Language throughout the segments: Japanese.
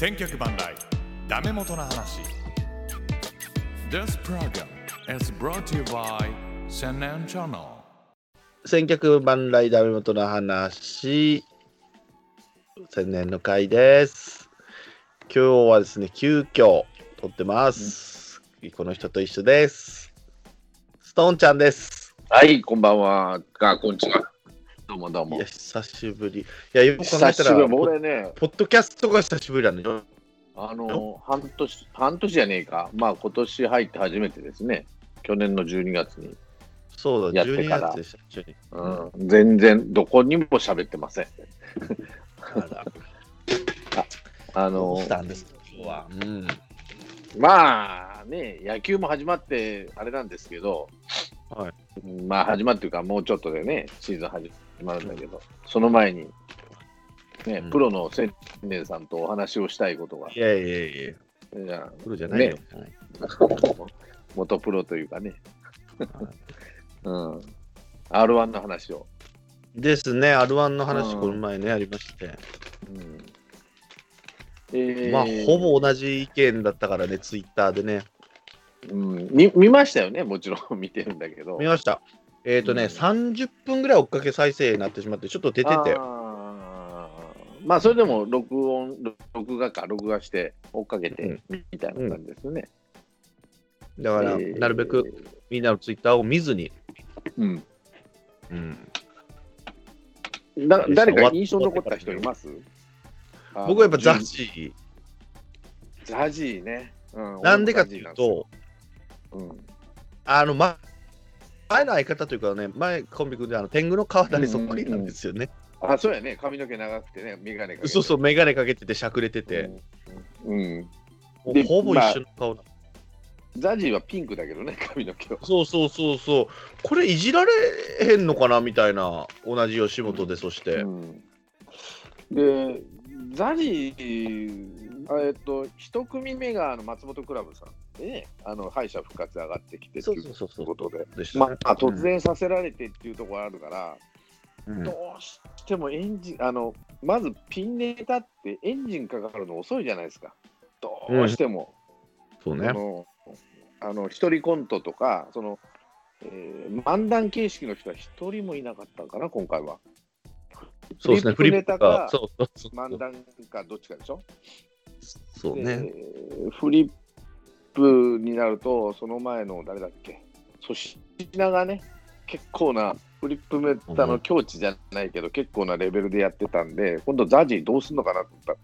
千脚万来ダメ元の話。This program is brought to you by 千年チャンネル千客万来ダメ元の話。千年の会です。今日はですね急遽撮ってます、この人と一緒です。ストーンちゃんです。はい、こんばんは。あ、こんにちは。どうもどうもいや。久しぶりいやよく考久えたぶり。もう俺ね、ポッドキャストが久しぶりなのよあの、半年、半年じゃねえか。まあ、今年入って初めてですね。去年の12月に。そうだ12やってから月でしたうん、全然、どこにも喋ってません。あら あのし、たんですか今日はうんまあね、野球も始まって、あれなんですけど、はいうんまあ、始まっていうか、もうちょっとでね、シーズン始まるんだけど、その前に、ねうん、プロの千年さんとお話をしたいことが、いやいやいやじゃあプロじゃないよ、ね。は い元プロというかね、はい。うん、R1 の話を。ですね。R1 の話うんこの前ねありまして。うん。えー。まあ、ほぼ同じ意見だったからね、ツイッターでね。うん、見見ましたよね、もちろん見てるんだけど。見ました。えっ、ー、とね、うん。30分ぐらい追っかけ再生になってしまって、ちょっと出てて、まあ、それでも録音、録画か、録画して追っかけてみたいな感じですよね。だから、えー。なるべく、みんなのツイッターを見ずに、うん、うん、だ誰か印象に残った人います？僕はやっぱザジジー、ザジーね。うん。なんでかっていう、と、俺もザジーなん。あの、ま、前の相方というかね、前コンビ組んで、あの天狗の川田にそっくりなんですよね。うん、あ、そうやね、髪の毛長くてね、眼鏡かけて。そうそう、眼鏡かけてて、しゃくれてて、うん。うんほぼ一緒の顔な、ザジーはピンクだけどね、髪の毛は。そうそうそうそう、これいじられへんのかなみたいな、同じ吉本で、そして。うんで、ザジー、えっと、一組目があの松本クラブさんでね、あの敗者復活上がってきてってそいう。ことで、まあ、突然させられてっていうところあるから、うんどうしてもエンジン、あの、まずピンネタってエンジンかかるの遅いじゃないですか。どうしても。そうね。あの、一人コントとか、その、えー漫談形式の人は一人もいなかったのかな、今回は。そうですね、フフリップネタか。漫談かどっちかでしょそうね。でフリップになると、その前の誰だっけ、粗品がね、結構な、フリップメタの境地じゃないけど、結構なレベルでやってたんで、今度ザジーどうすんのかなと思ったら、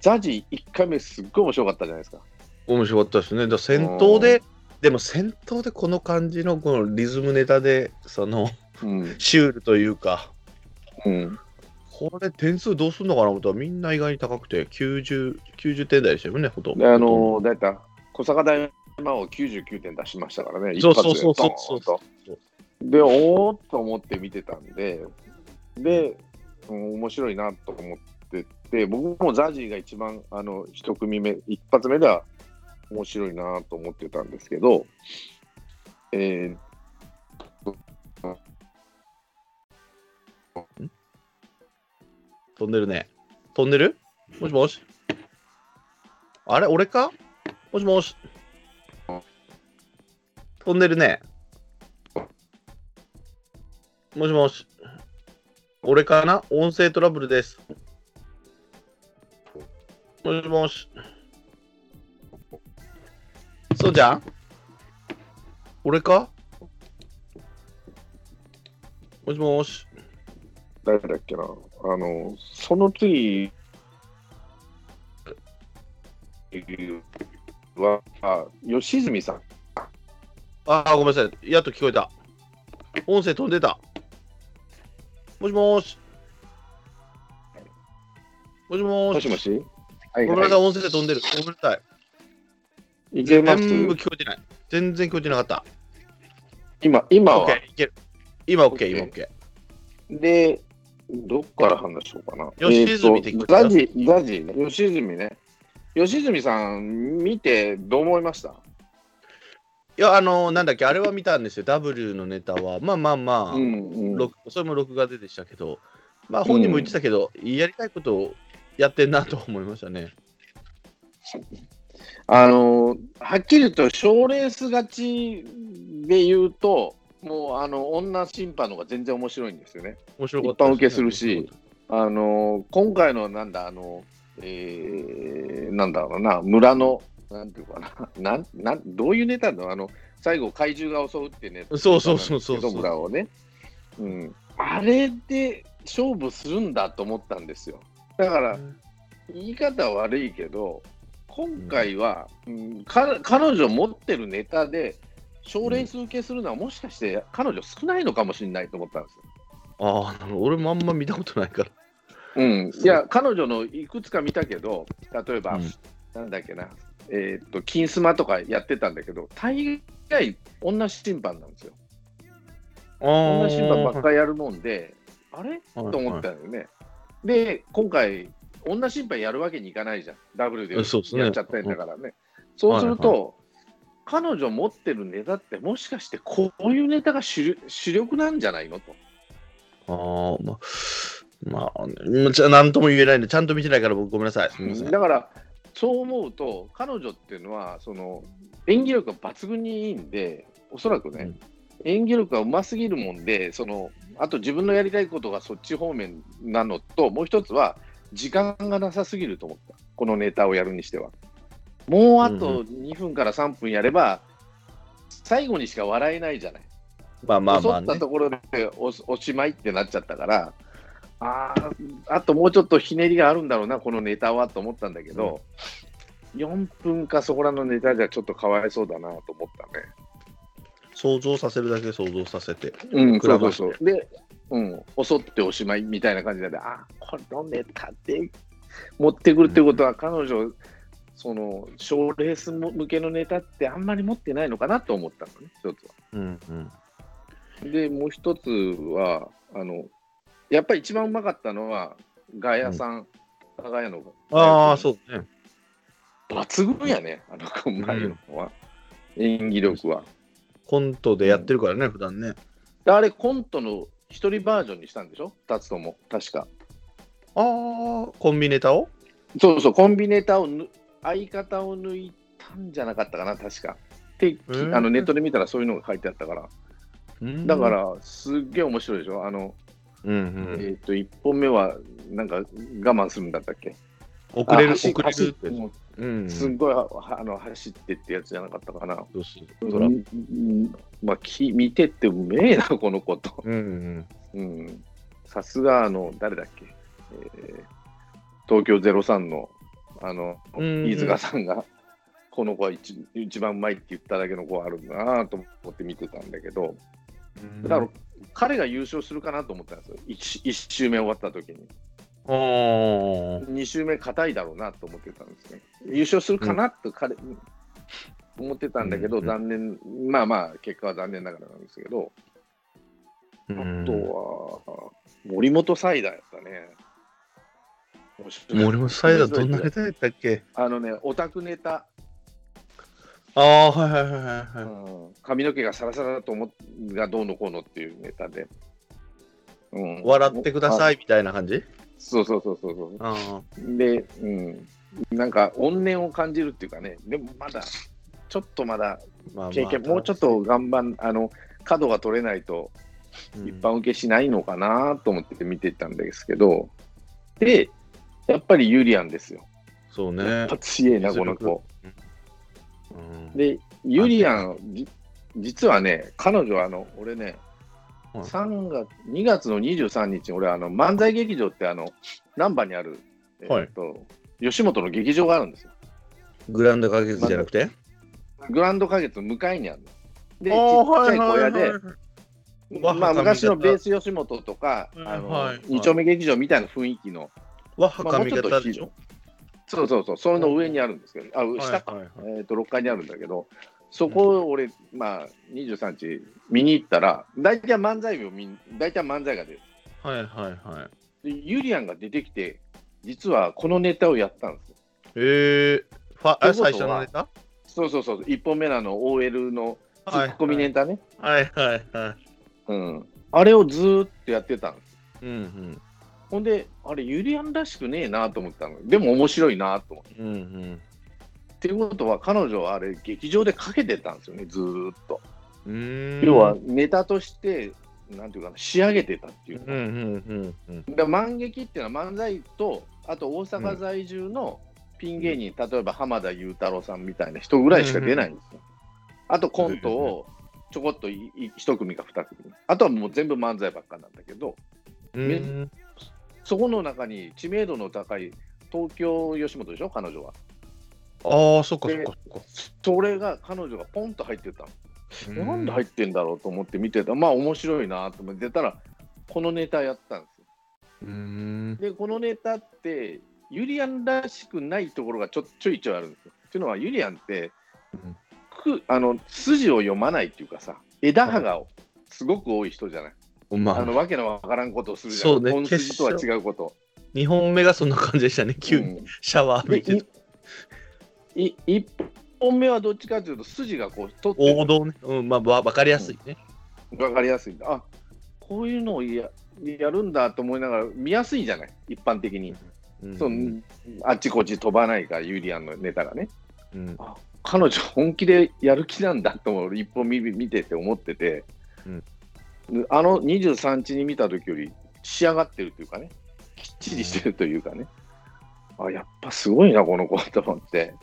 ザジー1回目すっごい面白かったじゃないですか。面白かったですね。だ戦闘で、でも戦闘でこの感じのこのリズムネタで、そのうん。シュールというか、うん。これ点数どうすんのかなと思ったらみんな意外に高くて90、90点台でしたよね、ほとんど。で、あの、だいたい小坂大魔王99点出しましたからね、一そう発でそうそうドそうーンと。で、おーっと思って見てたんで、で、うん面白いなと思ってて、僕もザジーが一番、あの、一組目、一発目では面白いなと思ってたんですけど、え飛んでるね。飛んでる？もしもし？あれ？俺か？もしもし？飛んでるね。もしもし？俺かな？音声トラブルです。もしもし？そうじゃん。俺か？もしもし、誰だっけな、あの、その次は、あ吉住さん。ああ、ごめんなさい。やっと聞こえた。音声飛んでた。もしもーし。もしもーし。もしもし？はいごめんなさい、は音声飛んでる。ごめんなさい。い。いけます？全部聞こえてない。全然聞こえてなかった。今、今は？今 OK 今 OK。で、どっから話しようかな。吉住えーと的ザジ、ザジね、吉住ね。吉住さん、見てどう思いました？いや、あのーなんだっけ、あれは見たんですよ。W のネタは。まあまあまあ、うんうん。録それも録画ででしたけど、まあ本人も言ってたけど、やりたいことをやってんなと思いましたね。あのはっきり言うと賞レース勝ちで言うと、もうあの女審判の方が全然面白いんですよね。面白かった一般受けするし、あの今回のなんだ、あの、えー、なんだろうな、村の、なんていうかな、なんなんどういうネタなの？あの最後、怪獣が襲うってね、そうそうそうそうそう村をね、うん。あれで勝負するんだと思ったんですよ。だから、言い方は悪いけど、今回は、うんか彼女持ってるネタで、賞レース受けするのは、もしかして彼女少ないのかもしれないと思ったんですよ。ああ、俺もあんま見たことないから。うん、いや、彼女のいくつか見たけど、例えば、うん。なんだっけな、えーっと、金スマとかやってたんだけど、大概、女審判なんですよ。女審判ばっかりやるもんで、あれ？と思ったよね。で、今回、女審判やるわけにいかないじゃん、ダブルでやっちゃったんだからね。そうすると、彼女持ってるネタって、もしかしてこういうネタが主力主力なんじゃないのと。ああ、まあ、まあ、ね、じゃあ何とも言えないんで、ちゃんと見てないから僕ごめんなさい。だから、そう思うと、彼女っていうのは、その演技力が抜群にいいんで、おそらくね、演技力がうますぎるもんで、そのあと自分のやりたいことがそっち方面なのと、もう一つは、時間がなさすぎると思った、このネタをやるにしては。もうあと2分から3分やれば、最後にしか笑えないじゃない。まあまあまあ、ね襲った。ところでおおしまいってなっちゃったから、あーあともうちょっとひねりがあるんだろうな、このネタはと思ったんだけど、4分かそこらのネタじゃちょっとかわいそうだなと思ったね。想像させるだけ想像させて。うん、そうそうそう。で、うん、襲っておしまいみたいな感じで、あこのネタで持ってくるってことは、彼女、その賞レース向けのネタってあんまり持ってないのかなと思ったのね、一つは。うんうん。で、もう一つは、あの、やっぱり一番うまかったのは、ガヤさん、ガヤの。ああ、そうね。抜群やね、あの子、うまいのは。演技力は。コントでやってるからね、普段ね。であれ、コントの一人バージョンにしたんでしょ？二つとも、確か。ああ、コンビネタを？そうそう、コンビネタをぬ、相方を抜いたんじゃなかったかな、確か。で、きーあのネットで見たらそういうのが書いてあったから。うんだか、ら、すっげえ面白いでしょ？あの、うんうん。えっ、と、1本目は、なんか我慢するんだったっけ？遅れる、遅れるって。走うん。すっごいはあの走ってってやつじゃなかったかな。そうまあ、き見てってうめえな、この子と。さすが、あの、誰だっけ、えー東京03の、あの、うん飯塚さんが、この子は一一番うまいって言っただけの子はあるんだなと思って見てたんだけど、だから、彼が優勝するかなと思ったんですよ。1, 一周目終わった時に。あー2周目硬いだろうなと思ってたんですね。優勝するかなと彼、思ってたんだけど、うん残念、まあまあ、結果は残念ながらなんですけど、あうんとは、森本サイダーやったね。森本サイダーどんなネタやったっけ？あのね、オタクネタ、ああ、はいはいはいはいはい。うん。髪の毛がサラサラだと思っがどうのこうのっていうネタで。うん、笑ってください。いみたいな感じ？そうそうそうそうそう。あで、うん、なんか怨念を感じるっていうかね、でもまだ、ちょっとまだあ、まあまあ経験、もうちょっと頑張ん、あの、角が取れないとうん。一般受けしないのかなと思って見てたんですけど、で、やっぱりユリアンですよ。そうねやっぱ。強いな、この子。うんで、ユリアン、じ実はね、彼女はあの、俺ね、はい3月、2月の23日、俺、あの、漫才劇場って、あの、難波にある、えはいっと、吉本の劇場があるんですよ。グランド花月じゃなくて？グランド花月の向かいにあるの。で、ちっちゃい小屋で、はいはいはいわまあ、昔のベース吉本とか、はいはい二丁目劇場みたいな雰囲気の、わは髪型でしょ？そうそうそう、その上にあるんですけど、あ、下か、はいはいはいえっ、と、6階にあるんだけど、そこを俺、まあ、23日見に行ったら、大体漫才を見ん、大体漫才が出る。はいはいはい。で、ユリアンが出てきて、実はこのネタをやったんですよ。えー、ファあ最初のネタ？そうそうそう、1本目のあの OL のツッコミネタね。はいはいはい。うん。あれをずーっとやってたんです。うんうん。ほんで、あれ、ユリアンらしくねえなと思ったの。でも面白いなと思って。うんうん。っていうことは、彼女はあれ、劇場でかけてたんですよね、ずーっと。要は、ネタとして、なんていうかな、仕上げてたっていうか。うんうんうんうん。で漫劇っていうのは漫才と、あと大阪在住のピン芸人、例えば浜田雄太郎さんみたいな人ぐらいしか出ないんですよ。あとコントをちょこっといい一組か二組。あとはもう全部漫才ばっかなんだけど、うんそこの中に知名度の高い東京吉本でしょ、彼女は。ああ、そっかそっかそっか。それが彼女がポンと入ってたの。なんで入っってんだろうと思って見てた。まあ面白いなと思って出たら、このネタやったんですよ。うーん。で、このネタって、ユリアンらしくないところがちょちょいちょいあるんですよ。っていうのは、ユリアンって、うんくあの筋を読まないっていうかさ、枝葉がすごく多い人じゃない？まあ、あのわけのわからんことをするじゃん。そうね本筋とは違うこと。2本目がそんな感じでしたね。急にうんシャワー浴びてでいい一本目はどっちかというと、筋がこう取って王道ね。うん、まあ、わわかりやすいね。わかりやすい。あこういうのをややるんだと思いながら、見やすいじゃない、一般的に。うんそうあっちこっち飛ばないから、ユリアンのネタがね。うん彼女、本気でやる気なんだと思う、一本見見てて思ってて、うんあの23日に見た時より仕上がってるというかね、きっちりしてるというかね、あやっぱすごいな、この子と思って。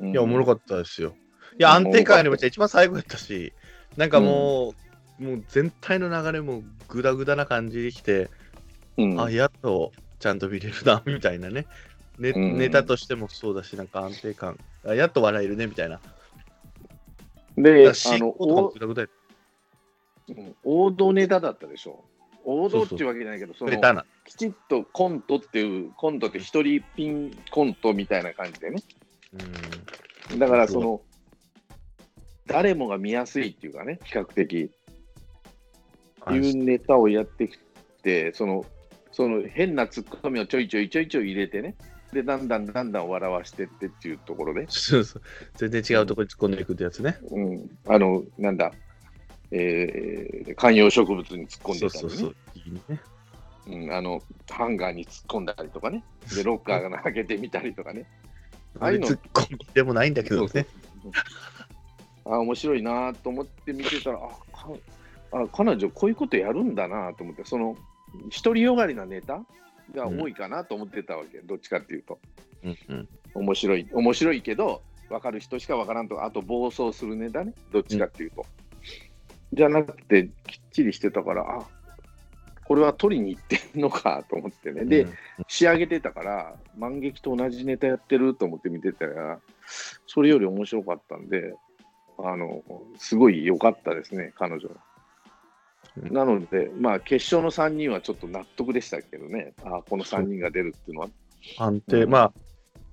いや、おもろかったですよ。いや、安定感ありました。一番最後やったし、なんかもう、もう全体の流れもグダグダな感じできて、た。うんあ、やっとちゃんと見れるな、みたいなね。ねうんネタとしてもそうだし、なんか安定感。あやっと笑えるね、みたいな。で、あ進の行とかもグダグダやっうん王道ネタだったでしょ。王道っていうわけじゃないけど、その。きちっとコントっていう、コントって一人ピンコントみたいな感じでね。うん。だからその、誰もが見やすいっていうかね、比較的、い。うネタをやってきて、その、その変なツッコミをちょいちょいちょいちょい入れてね、で、だんだんだんだん笑わしてってっていうところで、そうそう。全然違うところに突っ込んでいくってやつね。うん、あの、なんだ、えー観葉植物に突っ込んでたりねそうそうそう。いいね。うん、あの、ハンガーに突っ込んだりとかね、で、ロッカーが開けてみたりとかね。ああいうの突っ込みでもないんだけどね。あ面白いなと思って見てたら、あかあ彼女、こういうことやるんだなと思って、その独りよがりなネタが多いかなと思ってたわけ、どっちかっていうと。うんうん面白い、面白いけど、分かる人しか分からんとか、あと暴走するネタね、どっちかっていうと。じゃなくて、きっちりしてたから、あこれは取りに行ってんのかと思ってね。で、うん仕上げてたから、万劇と同じネタやってると思って見てたら、それより面白かったんで、あの、すごい良かったですね、彼女は。うんなので、まあ、決勝の3人はちょっと納得でしたけどね、あこの3人が出るっていうのは。安定、うんまあ、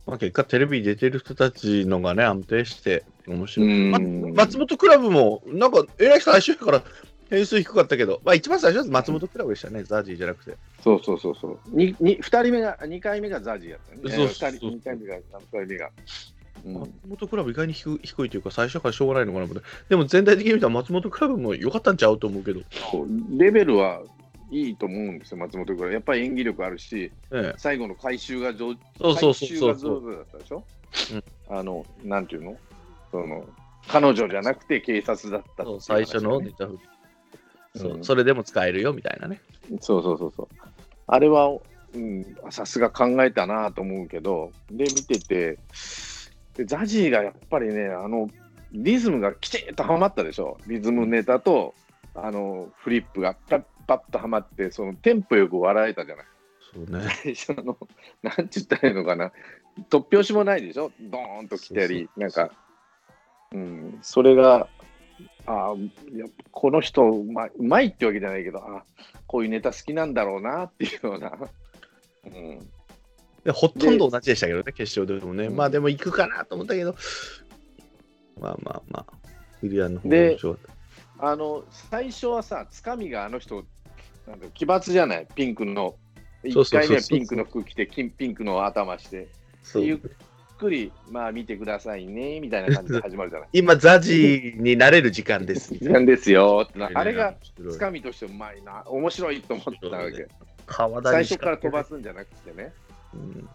まあ、結果テレビに出てる人たちのがね、安定して面白い。まうん松本クラブも、なんか、えらい最初やから点数低かったけど、まあ、一番最初は松本クラブでしたね、ザジーじゃなくて。そうそうそうそう。にに2人目が、2回目がザジーやったね。そうそうそう2人、2回目が、2回目が。うん松本クラブ意外に低い低いというか、最初からしょうがないのかな。でも全体的に見たら松本クラブも良かったんちゃうと思うけど。レベルはいいと思うんですよ、松本君。やっぱり演技力あるし、ええ、最後の回収が上手だったでしょ、うんあの、なんていうの？その彼女じゃなくて警察だったっていううそ最初のネタ振りそう、うんそれでも使えるよみたいなね。そうそうそうそう。あれは、うん、さすが考えたなと思うけど、で、見てて、でザジーがやっぱりね、あの、リズムがきちんとはまったでしょ？リズムネタと、あの、フリップがパッとはまって、そのテンポよく笑えたじゃない。そうね。最初の、なんて言ったらいいのかな、突拍子もないでしょ、ドーンと来たり、なんか、うん、それが、あやこの人うまい、うまいってわけじゃないけど、あこういうネタ好きなんだろうなっていうような、うん、でほとんど同じでしたけどね、決勝でもね。うん。まあでも行くかなと思ったけど、まあまあまあ、ウィリアンの方がであの最初はさ、つかみがあの人、なんか奇抜じゃない、ピンクの、1そうそうそうそう。回目はピンクの服着て、金ピンクの頭して、ゆっくり、まあ見てくださいねみたいな感じで始まるじゃない？今、ザジーになれる時間です。時間ですよ。あれがつかみとしてうまいな、面白いと思ったわけ。最初から飛ばすんじゃなくてね。うん。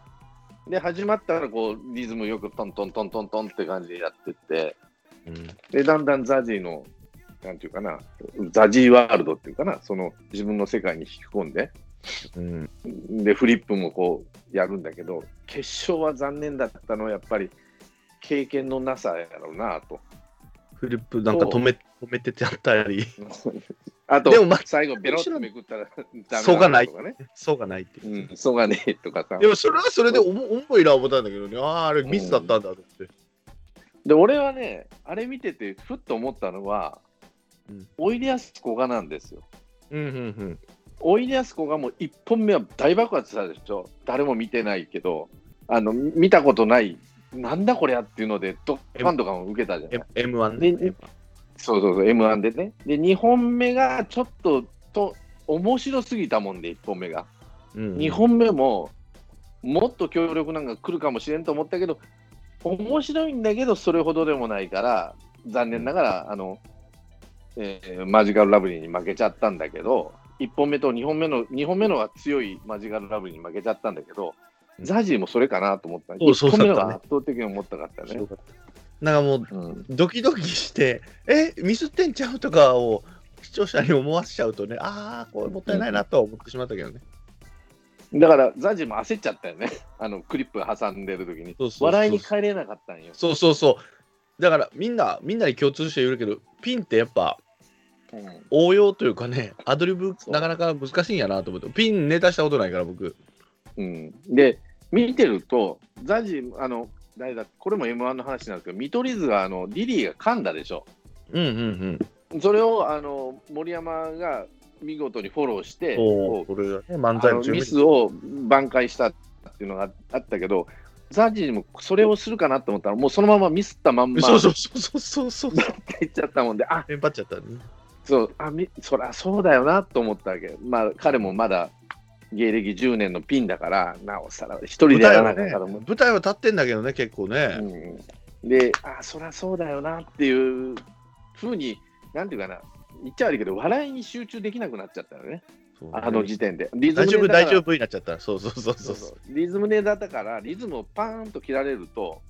で、始まったらこうリズムよくトントントントントンって感じでやってって、うん。で、だんだんザジーの、なんていうかな、ザジーワールドっていうかな、その自分の世界に引き込んで、うんで、フリップもこうやるんだけど、決勝は残念だったのはやっぱり経験のなさやろうなと。フリップなんか止め止めてちゃったり、あとでもま、最後、ベロッとめくったらダメそうがないとかね。そうがないっていう。うん、そうがねえとかさで。もそれはそれで重いな思ったんだけどね、ああ、あれミスだったんだって。で、俺はね、あれ見てて、ふっと思ったのは、うんおいでやすこがなんですよ。うんうんおいでやすこがもう1本目は大爆発したでしょ。誰も見てないけど、あの見たことない、なんだこりゃっていうので、ドッカンとかも受けたじゃない。M- M1 ね。でそうそうそう、M1 でね。で、2本目がちょっとと面白すぎたもんで、1本目が。うん2本目も、もっと強力なんか来るかもしれんと思ったけど、面白いんだけど、それほどでもないから、残念ながら、あの、えーマジカルラブリーに負けちゃったんだけど、1本目と2本目の、2本目のが強いマジカルラブリーに負けちゃったんだけど、うんザジーもそれかなと思った。そうそう1本目そうだったねは圧倒的に思ったかったね。なんかもう、うんドキドキして、え、ミスってんちゃうとかを視聴者に思わせちゃうとね、ああ、これもったいないなとは思ってしまったけどね。だから、ザジーも焦っちゃったよね。あの、クリップ挟んでる時に。そうそうそう笑いに帰れなかったんよ。そうそうそう。だからみんな、みんなに共通して言うけど、ピンってやっぱうん応用というかね、アドリブなかなか難しいんやなと思って、ピンネタしたことないから僕。うん、で、見てると、ザジー、あの、誰だ、これも M1 の話なんですけど、見取り図が、あの、リリーが噛んだでしょ。うんうんうん。それを、あの、森山が見事にフォローして、こうこれがね、漫才のミスを挽回したっていうのがあったけど、ザジーもそれをするかなと思ったら、もうそのままミスったまんま、そうそうそうそうそうそう。っていっちゃったもんで、あテンパっちゃったね。そう、あみそりゃそうだよなと思ったわけ。まあ、彼もまだ芸歴10年のピンだから、なおさら一人でやらなかったらもう舞台は立ってんだけどね、結構ね。うん、で、あ、そりゃそうだよなっていうふうに、なんていうかな、言っちゃ悪いけど、笑いに集中できなくなっちゃったよね、あの時点で。リズ大丈夫、大丈夫になっちゃった。そうそうそうそうそうリズムネタだから、リズムをパーンと切られると、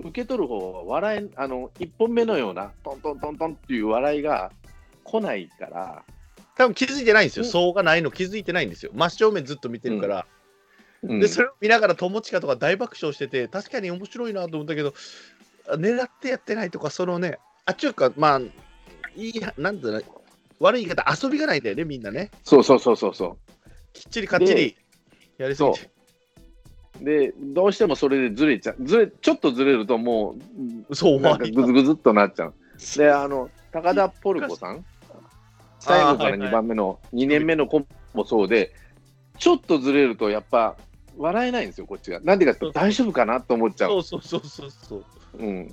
受け取る方は笑い、あの、1本目のような、トントントントンっていう笑いが来ないから、多分気づいてないんですよ。うんそうがないの気づいてないんですよ。真正面ずっと見てるから。うんで、それを見ながら友近とか大爆笑してて、確かに面白いなと思ったけど、あ狙ってやってないとか、そのね、あっちゅうか、まあ、いい、なんだろう悪い言い方、遊びがないんだよね、みんなね。そうそうそうそうそきっちりかっちりやりすぎて。う。で、どうしてもそれでずれちゃう。ずれ、ちょっとずれるともう、そう、終なんかわりぐずぐずっとなっちゃう。で、あの、高田ポルコさん、最後からはいはい2番目の、2年目の子もそうで、ちょっとずれると、やっぱ、笑えないんですよ、こっちが。なんでかって大丈夫かなと思っちゃ。そううそうそうそうそう。うん。ね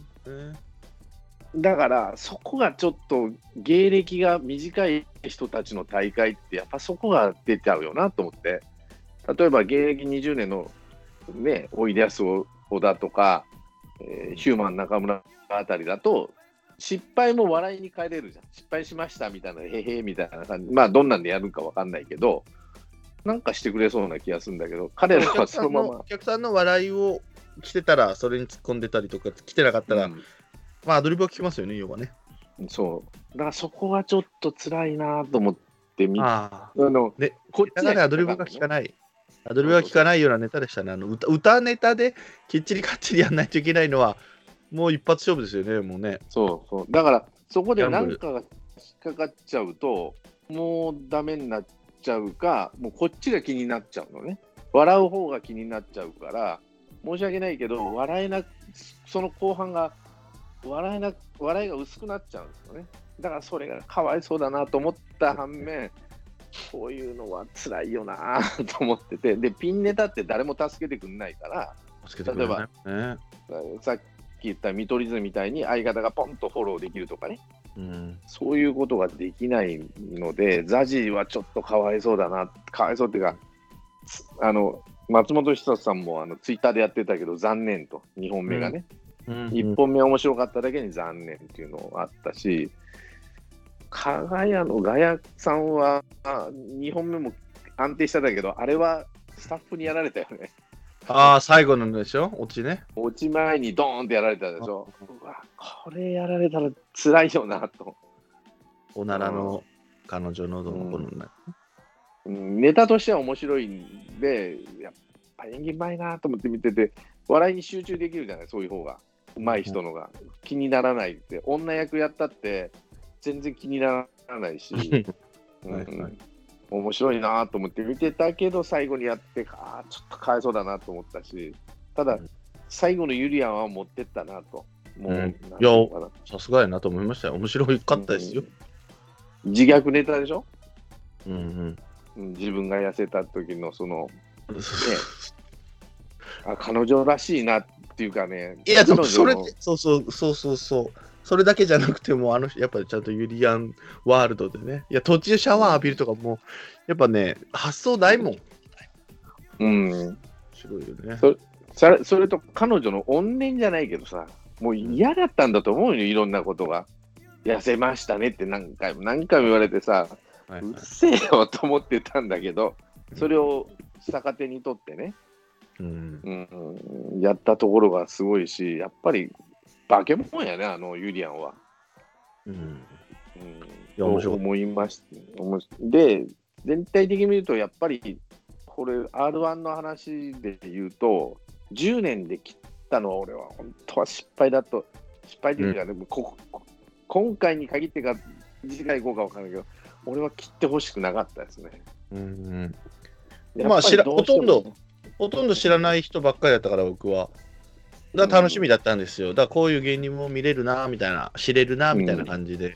だから、そこがちょっと、芸歴が短い人たちの大会って、やっぱそこが出ちゃうよなと思って。例えば、芸歴20年の、ね、おいでやす小田とか、えーヒューマン中村あたりだと、失敗も笑いに変えれるじゃん。失敗しましたみたいな、へへみたいな感じ。まあ、どんなんでやるかわかんないけど、なんかしてくれそうな気がするんだけど、彼らはそのままお。客さんの笑いを来てたら、それに突っ込んでたりとか、来てなかったら、うんまあ、アドリブは聞きますよね、要はね。そう。だからそこはちょっと辛いなと思って見あ。ので、こっちだからアドリブが聞かない。アドリブが聞かないようなネタでしたね。あの歌歌ネタできっちりかっちりやんないといけないのは、もう一発勝負ですよね、もうね。そうそう。だから、そこで何かが引っかかっちゃうと、もうダメになっちゃうか、もうこっちが気になっちゃうのね。笑う方が気になっちゃうから、申し訳ないけど、笑えな、その後半が、笑えな、笑いが薄くなっちゃうんですよね。だからそれがかわいそうだなと思った反面、こういうのは辛いよな と思ってて、で、ピンネタって誰も助けてくんないから、助けてくれないね。さっき言った見取り図みたいに相方がポンとフォローできるとかね、うん。そういうことができないので、ザジーはちょっとかわいそうだな、かわいそうっていうか、つあの松本人志さんもあのツイッターでやってたけど、残念と、2本目がね、うん。1本目面白かっただけに残念っていうのがあったし、加賀屋のガヤさんは2本目も安定しただけど、あれはスタッフにやられたよね。ああ、最後のでしょ？落ちね。落ち前にドーンってやられたでしょ？うわ、これやられたら辛いよなと。おならの彼女のどの子のね。うんネタとしては面白いんで、やっぱ演技うまいなと思って見てて、笑いに集中できるじゃない、そういう方が。うまい人のが。気にならないって。女役やったって、全然気にならないし。うんはいはい面白いなと思って見てたけど、最後にやって、ああ、ちょっとかわいそうだなと思ったし、ただうん、最後のユリアンは持ってったなと。もう、うんいうのかなさすがやなと思いましたよ。面白かったですよ。自虐ネタでしょ、うんうん。うん、自分が痩せた時のその、あ彼女らしいなっていうかね、いや、でもそれで、そうそうそうそうそう。それだけじゃなくても、あの、やっぱりちゃんとユリアンワールドでね。いや、途中シャワー浴びるとかも、やっぱね、発想ないもん。うん、面白いよね。そそれそれと彼女の怨念じゃないけどさ、もう嫌だったんだと思うよ、いろんなことが。痩せましたねって何回も何回も言われてさ、はいはいうっせえよと思ってたんだけど、それを逆手に取ってね、うんうん、やったところがすごいし、やっぱり化け物やね、あのユリアンは。うんうん、や面白いと思いました。で、全体的に見ると、やっぱり、これ、R1 の話で言うと、10年で切ったのは、俺は本当は失敗だと、失敗というか、でもここ今回に限ってか、次回行こうか分からないけど、俺は切ってほしくなかったですね。うんやっぱりまあ知らほとんどほとんど知らない人ばっかりだったから、僕は。だから楽しみだったんですよ。だからこういう芸人も見れるな、みたいな、知れるな、みたいな感じで、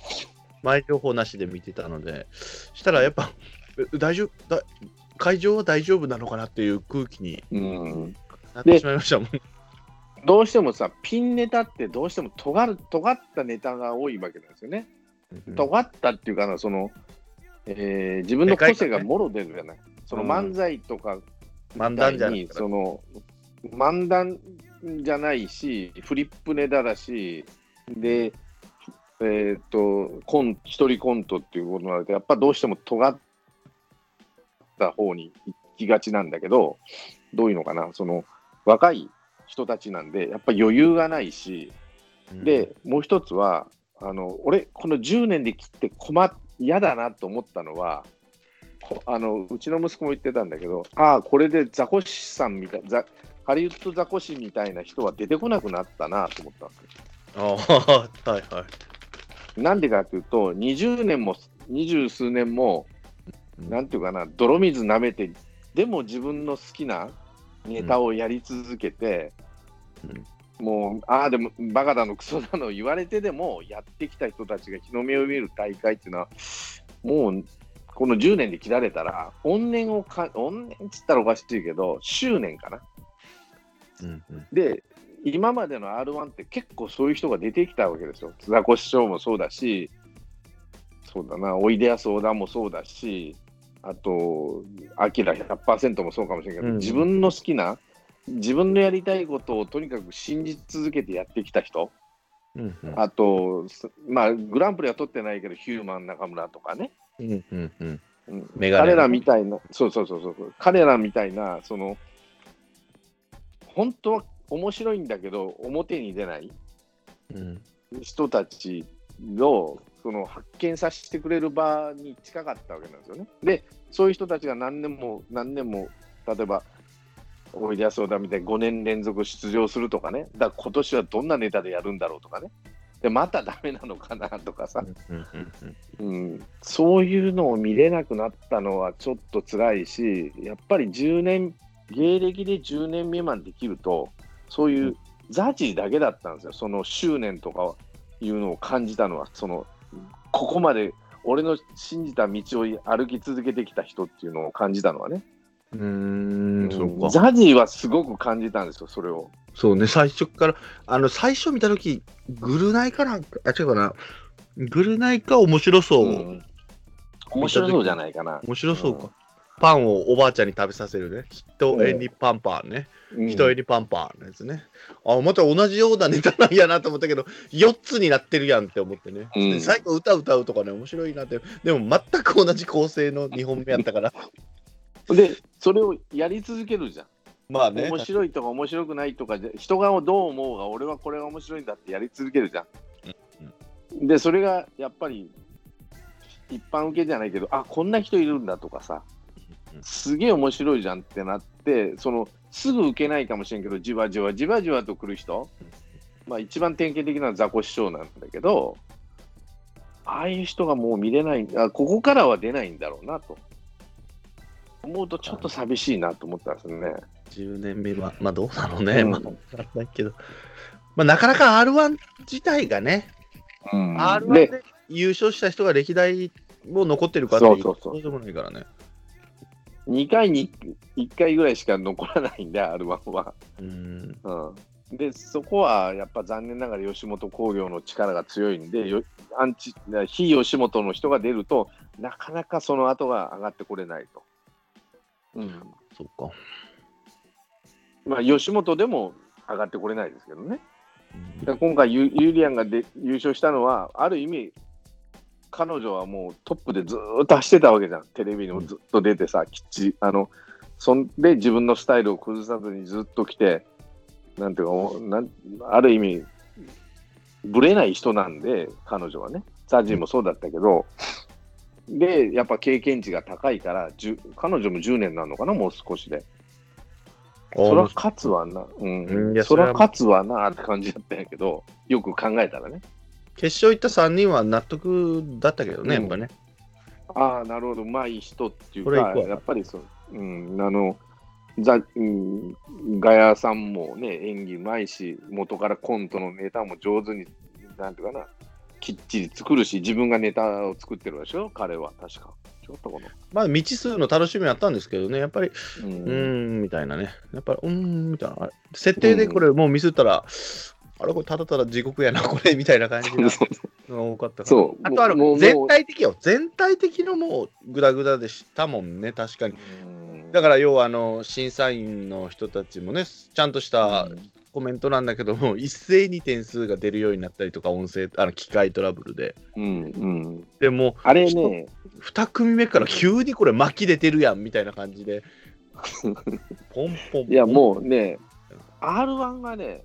前情報なしで見てたので、したらやっぱ、え大丈夫だ、会場は大丈夫なのかなっていう空気にうんなってしまいましたもん。どうしてもさ、ピンネタってどうしても尖る尖ったネタが多いわけなんですよね。尖ったっていうかな、その、えー自分の個性がもろ出るじゃない。そのうん漫才とか漫談じゃないその、漫談じゃないし、フリップネタだし、で、えっ、と、コン、一人コントっていうことになると、やっぱどうしても尖った方に行きがちなんだけど、どういうのかな、その、若い人たちなんで、やっぱ余裕がないし、で、もう一つは、あの俺、この10年で切って困っ嫌だなと思ったのは、こあのうちの息子も言ってたんだけど、ああ、これでザコシさんみたいザ、ハリウッドザコシみたいな人は出てこなくなったなと思ったんですよ。ああ、はいはい。なんでかというと、20年も、二十数年も、うんなんていうかな、泥水舐めて、でも自分の好きなネタをやり続けて、もう、ああ、でも、バカだの、クソだの言われてでも、やってきた人たちが日の目を見る大会っていうのは、もう、この10年で切られたら、怨念をか、怨念っつったらおかしいけど、執念かな。うんうん。で、今までの R1 って結構そういう人が出てきたわけですよ。ザコシショウもそうだし、そうだな、おいでやす小田もそうだし、あと、アキラ100%もそうかもしれないけど、うん。自分の好きな、自分のやりたいことをとにかく信じ続けてやってきた人、うんうん。あと、すまあ、グランプリは取ってないけど、ヒューマン中村とかね、うんうんうん。彼らみたいな、そうそうそうそう、彼らみたいな、その、本当は面白いんだけど、表に出ないうん。人たちをその発見させてくれる場に近かったわけなんですよね。で、そういう人たちが何年も何年も、例えば、おいでやす小田みたいに5年連続出場するとかね、だから今年はどんなネタでやるんだろうとかね、でまたダメなのかなとかさ、うん、そういうのを見れなくなったのはちょっと辛いし、やっぱり10年、芸歴で10年未満できると、そういうザジだけだったんですよ、その執念とかいうのを感じたのは、そのここまで俺の信じた道を歩き続けてきた人っていうのを感じたのはね、うーん。ザジーはすごく感じたんですよ、それを。そうね、最初から、あの、最初見たとき、グルナイかなあ、違うかな。グルナイか面白そう。うん面白そうじゃないかな。面白そうか。パンをおばあちゃんに食べさせるね。人絵にパンパンね。うん人絵にパンパンのやつね。あ、また同じようなネタなんやなと思ったけど、4つになってるやんって思ってね。うんで最後歌歌うとかね、面白いなって。でも全く同じ構成の2本目やったから。で、それをやり続けるじゃん。まあね。面白いとか面白くないとかじゃ人がどう思うが俺はこれが面白いんだってやり続けるじゃん。でそれがやっぱり一般受けじゃないけどあこんな人いるんだとかさうんすげえ面白いじゃんってなってそのすぐ受けないかもしれんけどじわじわじわじわと来る人、まあ、一番典型的なのはザコ師匠なんだけどああいう人がもう見れないあここからは出ないんだろうなと思うとちょっと寂しいなと思ったんですよね。10年目は、まあどうだろうね。うんまあ、わかんないけど。まあなかなか R1 自体がね、うん、R1 でで優勝した人が歴代も残ってるかっていうそうそうそうでもないからね。2回に1回ぐらいしか残らないんで R1 は。うん。うん、でそこはやっぱ残念ながら吉本興業の力が強いんでよアンチ非吉本の人が出るとなかなかその後が上がってこれないと。うんそっか。まあ、吉本でも上がってこれないですけどね。今回ユ、ユリアンがで優勝したのは、ある意味、彼女はもうトップでずーっと走ってたわけじゃん。テレビにもずっと出てさ、きっちり、あの、そんで自分のスタイルを崩さずにずっと来て、なんていうかおなん、ある意味、ぶれない人なんで、彼女はね。ザジーもそうだったけど、で、やっぱ経験値が高いから、彼女も10年なのかな、もう少しで。そら勝つわな、うん、そらそれは勝つわなって感じだったんやけど、よく考えたらね。決勝行った3人は納得だったけどね、うんやっぱね。ああ、なるほど、うまい人っていうか、やっぱりそう、うん、あの、ザうん、ガヤさんもね、演技うまいし、元からコントのネタも上手に、なんていうかな、きっちり作るし、自分がネタを作ってるでしょ、彼は、確か。ちょっとこの。まあ未知数の楽しみあったんですけどね、やっぱり、ううーん、みたいなね。やっぱり、うーん、みたいな。設定でこれもうミスったら、あれこれただただ地獄やな、これ、みたいな感じが多かったから。そうあとあの、全体的よ。全体的のもうグダグダでしたもんね、確かに。うんだから要はあの審査員の人たちもね、ちゃんとしたうんコメントなんだけども、一斉に点数が出るようになったりとか、音声、あの機械トラブルで。うんうん、でも、あれね、2組目から急にこれ巻き出てるやんみたいな感じで、ポンポンポン。いやもうね、R1 がね、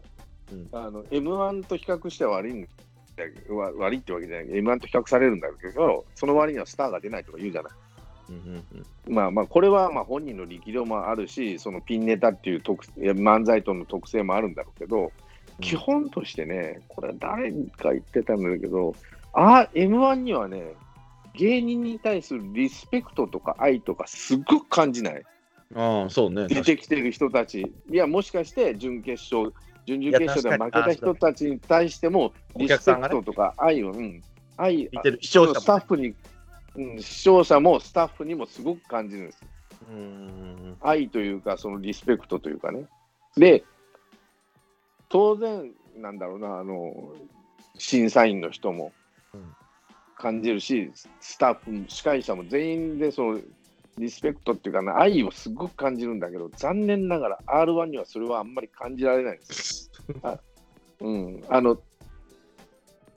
うんあの M1 と比較しては悪いんだけどわ悪いってわけじゃないけど、M1 と比較されるんだけど、その割にはスターが出ないとか言うじゃない。うんうんうんまあまあ、これはまあ本人の力量もあるし、そのピンネタっていう特漫才との特性もあるんだろうけど、基本としてね、これは誰か言ってたんだけど、あ M1 にはね、芸人に対するリスペクトとか愛とかすっごく感じない。ああ、そうね。出てきてる人たち、いや、もしかして準決勝、準々決勝で負けた人たちに対しても、おリスペクトとか愛を、うん、愛、見てる視聴者スタッフに、うん、視聴者もスタッフにもすごく感じるんです。うんうん愛というか、そのリスペクトというかね。で、当然、なんだろうな、あの、審査員の人もうん感じるし、スタッフも、司会者も全員で、その、リスペクトっていうかな、愛をすごく感じるんだけど、残念ながら R1 にはそれはあんまり感じられないんですよ。あうん、あの、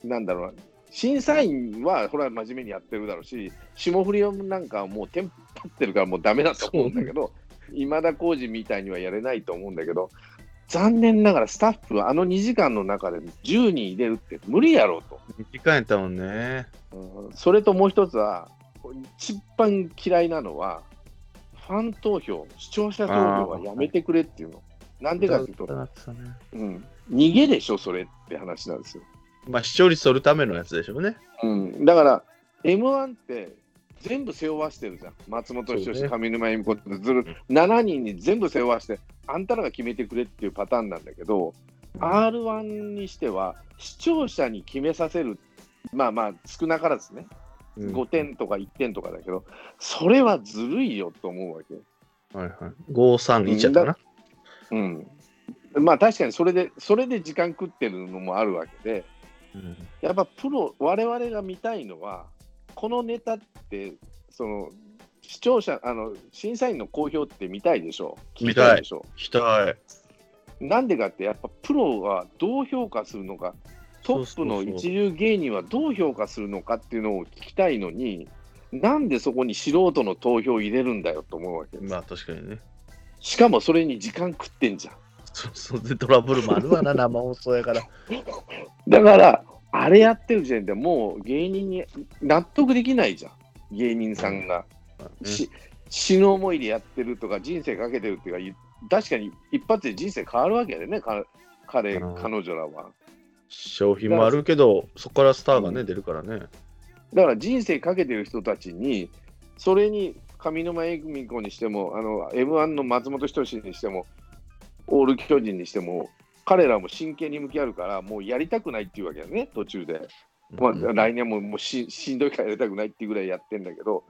なんだろうな、審査員は、ほら、真面目にやってるだろうし、霜降りなんかはもうテンパってるからもうダメだと思うんだけど、今田耕司みたいにはやれないと思うんだけど、残念ながらスタッフはあの2時間の中で10人入れるって無理やろうと。時間やったもんね。うんそれともう一つは、一番嫌いなのは、ファン投票、視聴者投票はやめてくれっていうの。なんでかっていうと、うん、逃げでしょ、それって話なんですよ。まあ、視聴率取るためのやつでしょうね。うん、だから、M1 って全部背負わしてるじゃん。松本人志、ね上沼恵美子ってずる、7人に全部背負わして、あんたらが決めてくれっていうパターンなんだけど、R1 にしては、視聴者に決めさせる、まあまあ、少なからずね、うん5点とか1点とかだけど、それはずるいよと思うわけ。はいはい。531やったかな。うん。まあ確かにそれで、それで時間食ってるのもあるわけで、うんやっぱプロ、我々が見たいのは、このネタって、その、視聴者、あの、審査員の公表って見たいでしょ？聞きたいでしょ？期待。なんでかって、やっぱプロはどう評価するのか、トップの一流芸人はどう評価するのかっていうのを聞きたいのに、なんでそこに素人の投票を入れるんだよと思うわけです。まあ確かにね。しかもそれに時間食ってんじゃん。そうそうでトラブルもあるわな、生放送やから。だから、あれやってる時点でもう芸人に納得できないじゃん。芸人さんが。し死ぬ思いでやってるとか、人生かけてるっていうか、確かに一発で人生変わるわけだよね、か彼、うん彼女らは。商品もあるけど、そこからスターがね、うん出るからね。だから人生かけてる人たちに、それに上沼恵美子にしても、あの M1 の松本人志にしても、オール巨人にしても、彼らも真剣に向き合うから、もうやりたくないっていうわけだよね、途中で。まあ、うん来年ももうししんどいからやりたくないっていうぐらいやってんだけど、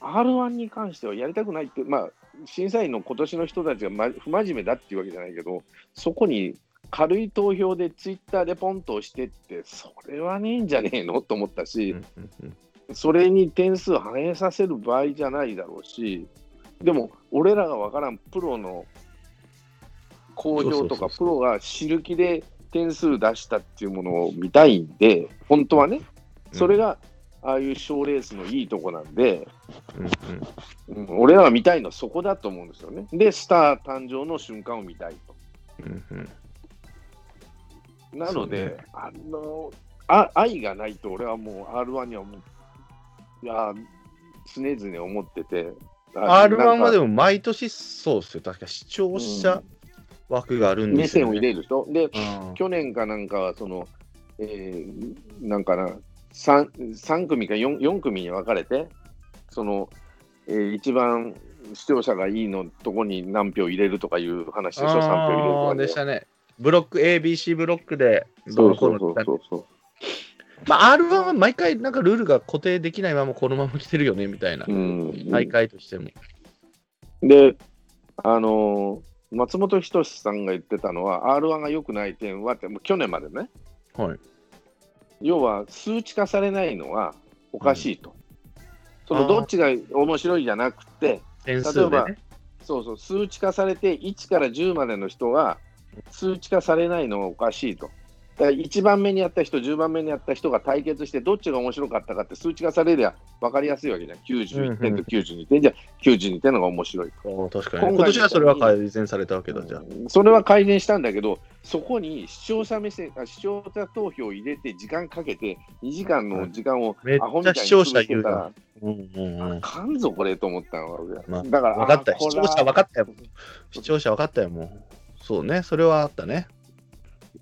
R1 に関してはやりたくないって、まあ、審査員の今年の人たちが、ま、不真面目だっていうわけじゃないけど、そこに軽い投票でツイッターでポンと押してって、それはねえんじゃねえのと思ったし、それに点数反映させる場合じゃないだろうし、でも、俺らが分からんプロの公表とか、プロが知る気で点数出したっていうものを見たいんで、本当はね、それがああいう賞レースのいいとこなんで、うんうん。うん俺らが見たいのはそこだと思うんですよね。で、スター誕生の瞬間を見たいと。うんうんなので、そうあのあ愛がないと俺はもう R1 にはもう、いや、常々思ってて。あ R1 はでもも毎年そうっすよ。確か視聴者枠があるん目ですよ、線を入ね。れる人。で、うん去年かなんかは、その、えーなんかな、3, 3組か 4, 4組に分かれて、その、えー一番視聴者がいいのとこに何票入れるとかいう話でしょ、3票入れるとあかで。ーでしたね。ブロック ABC ブロックでそうそうそうそうそう。まあ R1 は毎回なんかルールが固定できないままこのまま来てるよねみたいな、うん、大会としても。で、あのー松本人志さんが言ってたのは、R1 が良くない点はって、もう去年までね、はい。要は数値化されないのはおかしいと。そあーのどっちが面白いじゃなくて、点数例えば。そうそう、数値化されて1から10までの人が数値化されないのはおかしいと。だから1番目にやった人、10番目にやった人が対決して、どっちが面白かったかって数値化されりゃ分かりやすいわけじゃん。91点と92点じゃ、92点のが面白い。確かに。今年はそれは改善されたわけだ、じゃあ。うんそれは改善したんだけど、そこに視聴者目線、あ視聴者投票を入れて、時間かけて、2時間の時間をアホみたいに視聴者潰してたら言うんうんうん。あかんぞ、これと思ったのが、まあだから、分かった視聴者分かったよ。視聴者分かったよ、もう。そうね、それはあったね。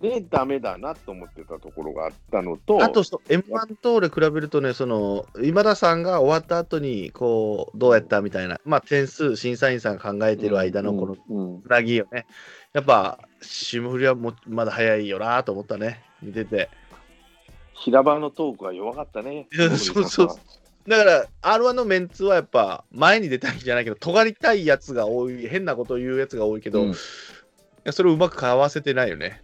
で、ダメだなと思ってたところがあったのと、あと、そう M1 とで比べるとね、その、今田さんが終わった後に、こう、どうやったみたいな、まあ、点数、審査員さんが考えてる間のこのつなぎよね。やっぱ、霜降りはもうまだ早いよなと思ったね、見てて。平場のトークは弱かったね。そうそうだから、R1 のメンツはやっぱ、前に出たいんじゃないけど、尖りたいやつが多い、変なこと言うやつが多いけど、うやそれをうまくかわせてないよね。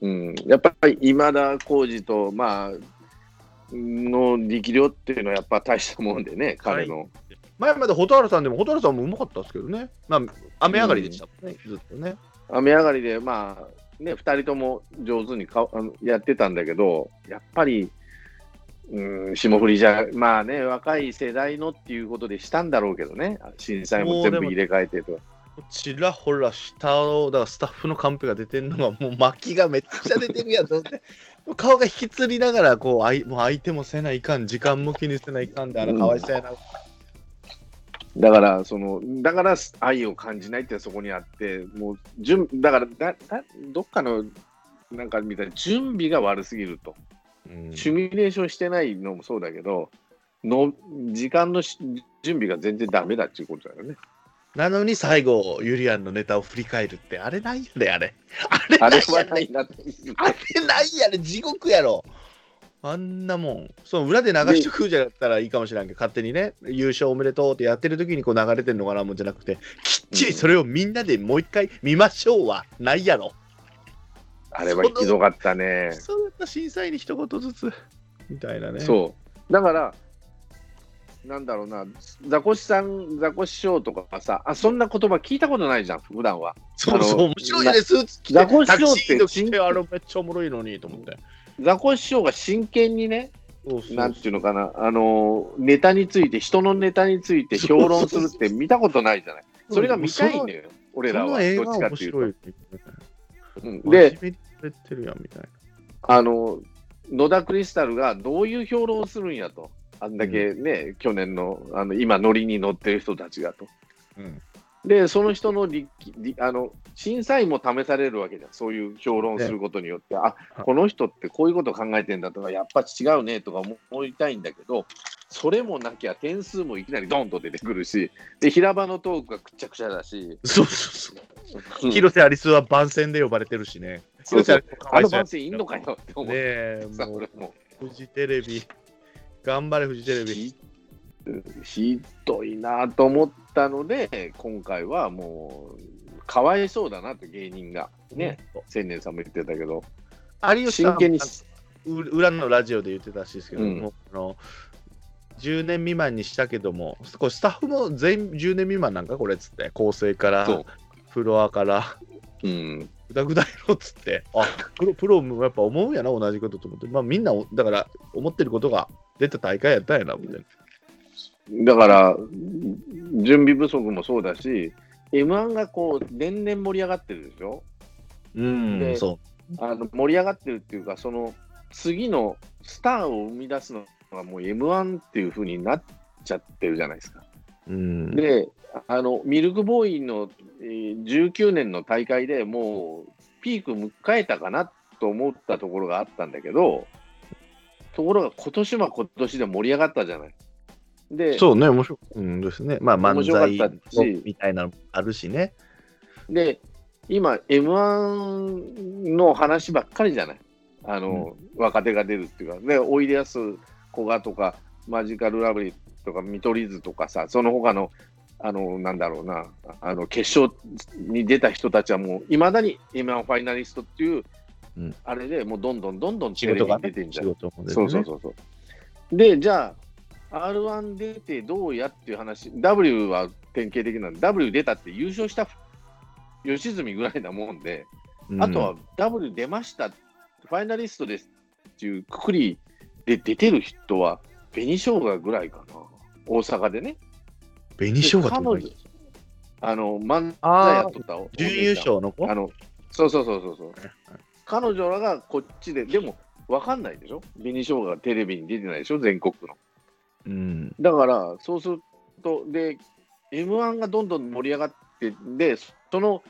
うん、やっぱり今田耕司と、まあ、の力量っていうのはやっぱ大したもんでね、彼の。前まで蛍原さんでも、蛍原さんもうまかったですけどね。まあ、雨上がりでしたもんね、ずっとね。雨上がりで、まあ、ね、2人とも上手にかあのやってたんだけど、やっぱり、うん、霜降りじゃ、まあね、若い世代のっていうことでしたんだろうけどね、審査員も全部入れ替えてと。ちらほら下を、だからスタッフのカンペが出てるのが、もう巻きがめっちゃ出てるやんと思って。顔が引きつりながら、こう、あいもう相手もせないかん、時間も気にせないかんで、あら、かわいそうやな。だから、その、だから愛を感じないってそこにあって、もう、準だからだだ、どっかの、なんかみたいな、準備が悪すぎると。うんシミュレーションしてないのもそうだけど、の時間のし準備が全然ダメだっていうことだよね。なのに最後、ユリアンのネタを振り返るって、あれないやで、あれ。あ れあれはないな。あれないやで、地獄やろ。あんなもん、その裏で流しとくじゃったらいいかもしれんけど、勝手にね、優勝おめでとうってやってる時にこう流れてんのかなもんじゃなくて、きっちりそれをみんなでもう一回見ましょうはないやろ。あれはひどかったね。そうやった審査員に一言ずつ、みたいなね。そう。だから、なんだろうな、ザコシさん、ザコシショウとかさ、あそんな言葉聞いたことないじゃん、普段は。そうそう、面白いね、スーツ着て、ザコシショウってシード着て、あれめっちゃおもろいのにと思って。ザコシショウが真剣にね、そうそうなんていうのかな、あの、ネタについて、人のネタについて評論するって見たことないじゃない。それが見たいんだよ、俺らは。どっちか面っていうと白い。うんで、で、真面目にやってるやんみたいな。あの、野田クリスタルがどういう評論をするんやと。あんだけね、去年の、あの、今、ノリに乗ってる人たちがと。うん。で、その人のあの審査員も試されるわけじゃん、そういう評論をすることによって、あこの人ってこういうことを考えてんだとか、やっぱ違うねとか思いたいんだけど、それもなきゃ点数もいきなりドンと出てくるし、で平場のトークがくっちゃくちゃだし、そうそうそう。うん。広瀬アリスは番宣で呼ばれてるしね。そうそう。あの番宣いんのかよって思ってね。フジテレビ。頑張れ、フジテレビ。ひひどいなと思ったので、今回はもう、かわいそうだなって芸人が、ね、千年さんも言ってたけど、有吉さん真剣に、う裏のラジオで言ってたらしいですけどうん。も、あの10年未満にしたけども、これスタッフも全員10年未満なんかこれっつって、構成からフロアから、うん、ぐだぐだやろっつって、あプロプロもやっぱ思うんやな、同じことと思って、まあみんな、だから思ってることが出た大会やったんやな、みたいな。だから、準備不足もそうだし、M1 がこう、年々盛り上がってるでしょ？うんでそあの盛り上がってるっていうか、その次のスターを生み出すのがもう M1 っていう風になっちゃってるじゃないですか。う。うん。で、あのミルクボーイの、えー19年の大会でもうピーク迎えたかなと思ったところがあったんだけど、ところが今年は今年で盛り上がったじゃない。で、そうね、面白い。うんですね。まあ漫才みたいなのあるしね。で今、M1 の話ばっかりじゃない？あの、若手が出るっていうか、で、おいでやすこがとか、マジカルラブリーとか、見取り図とかさ、その他の、あの、なんだろうな、あの、決勝に出た人たちはもう、いまだに M1 ファイナリストっていう、うんあれでもうどんどんどんどんテ仕レビに出てんじゃん。ねそうそうそうそう。で、じゃあ、R1 出てどうやっていう話、W は典型的なの W 出たって優勝した吉住ぐらいなもんで、うんあとは W 出ました、ファイナリストですっていうくくりで出てる人は、紅生姜ぐらいかな、大阪でね。紅生姜とかで彼女あの、漫才やっとったお準優勝の子？あの、そうそうそうそうそう。彼女らがこっちで、でも分かんないでしょ？紅生姜がテレビに出てないでしょ？全国の。うん。だから、そうすると、で、M1 がどんどん盛り上がって、で、その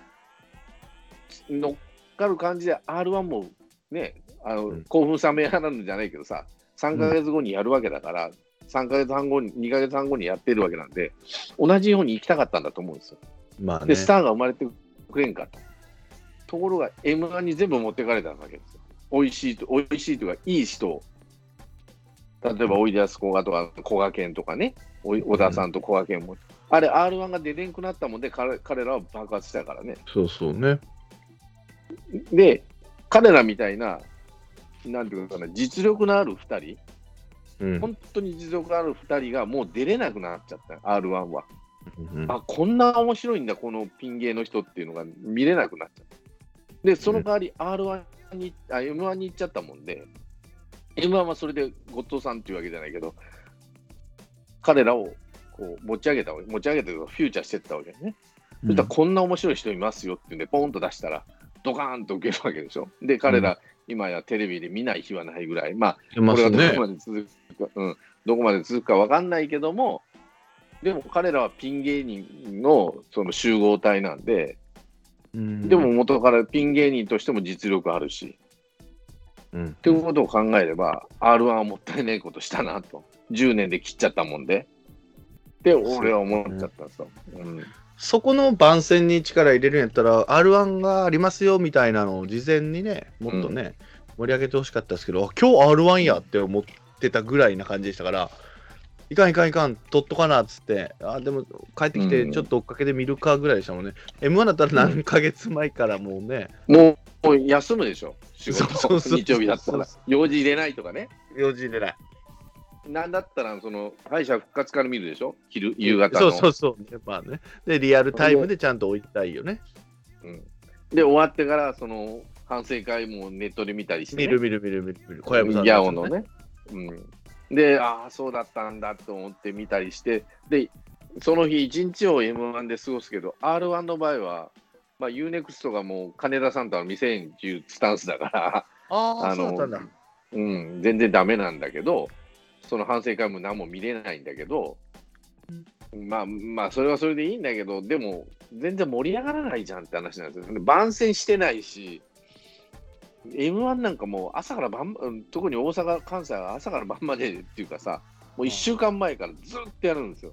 乗っかる感じで R1 もね、あのうん興奮冷めやらぬじゃないけどさ、3ヶ月後にやるわけだから、3ヶ月半後に、2ヶ月半後にやってるわけなんで、同じように行きたかったんだと思うんですよ。まあねで、。スターが生まれてくれんかと。ところが、M1 に全部持ってかれたわけですよ。美味しいと、美味しいというか、いい人を。例えば、おいでやすこがとか、こがけんとかね、小田さんとこがけんも。あれ、R1 が出れんくなったもんで、彼彼らは爆発したからね。そうそうね。で、彼らみたいな、なんていうのかな、実力のある2人、うん。本当に実力のある2人がもう出れなくなっちゃった、R1 は。うんあ、こんな面白いんだ、このピン芸の人っていうのが見れなくなっちゃった。で、その代わり R1 に、あ、M1 に行っちゃったもんで、M1 はそれで後藤さんっていうわけじゃないけど、彼らをこう持ち上げたわけ、持ち上げてフューチャーしてったわけね。そしたらこんな面白い人いますよってんで、ポンと出したら、ドカーンと受けるわけでしょ。で、彼ら、今やテレビで見ない日はないぐらい、まあ、これがどねこ。まで続くか、うん、どこまで続くかわかんないけども、でも彼らはピン芸人のその集合体なんで、うんでも、元からピン芸人としても実力あるし、うん。っていうことを考えれば、R1 はもったいないことしたなと、10年で切っちゃったもんで、って俺は思っちゃったんですよ。うん。そこの番宣に力入れるんやったら、R1 がありますよみたいなのを事前にね、もっとね、盛り上げてほしかったですけど、あ今日 R1 やって思ってたぐらいな感じでしたから、いかんいかんいかん、取っとかなっつって、あでも帰ってきて、うんちょっと追っかけで見るかぐらいでしたもんね。M1 だったら何ヶ月前からもうね、もう休むでしょ、仕そうそう事、そう日曜日だったら。用事入れないとかね。用事入れない。なんだったら、その敗者復活から見るでしょ、昼夕方の。そうそうそう。やっぱね。で、リアルタイムでちゃんと置いたいよね。うんで、終わってから、その反省会もネットで見たりして、ね、見る見る見る見る見る。小籔さんヤオの。ね。うん、で、ああ、そうだったんだと思って見たりして、で、その日一日を M1 で過ごすけど、R1 の場合は、まあ、UNEXT がもう金田さんとは未成年っていうスタンスだから、あ あ、そうんだ。うん、全然ダメなんだけど、その反省会も何も見れないんだけど、まあまあ、それはそれでいいんだけど、でも、全然盛り上がらないじゃんって話なんですよ。番宣してないし、M1 なんかもう朝から晩うん特に大阪、関西は朝から晩までっていうかさ、もう1週間前からずっとやるんですよ。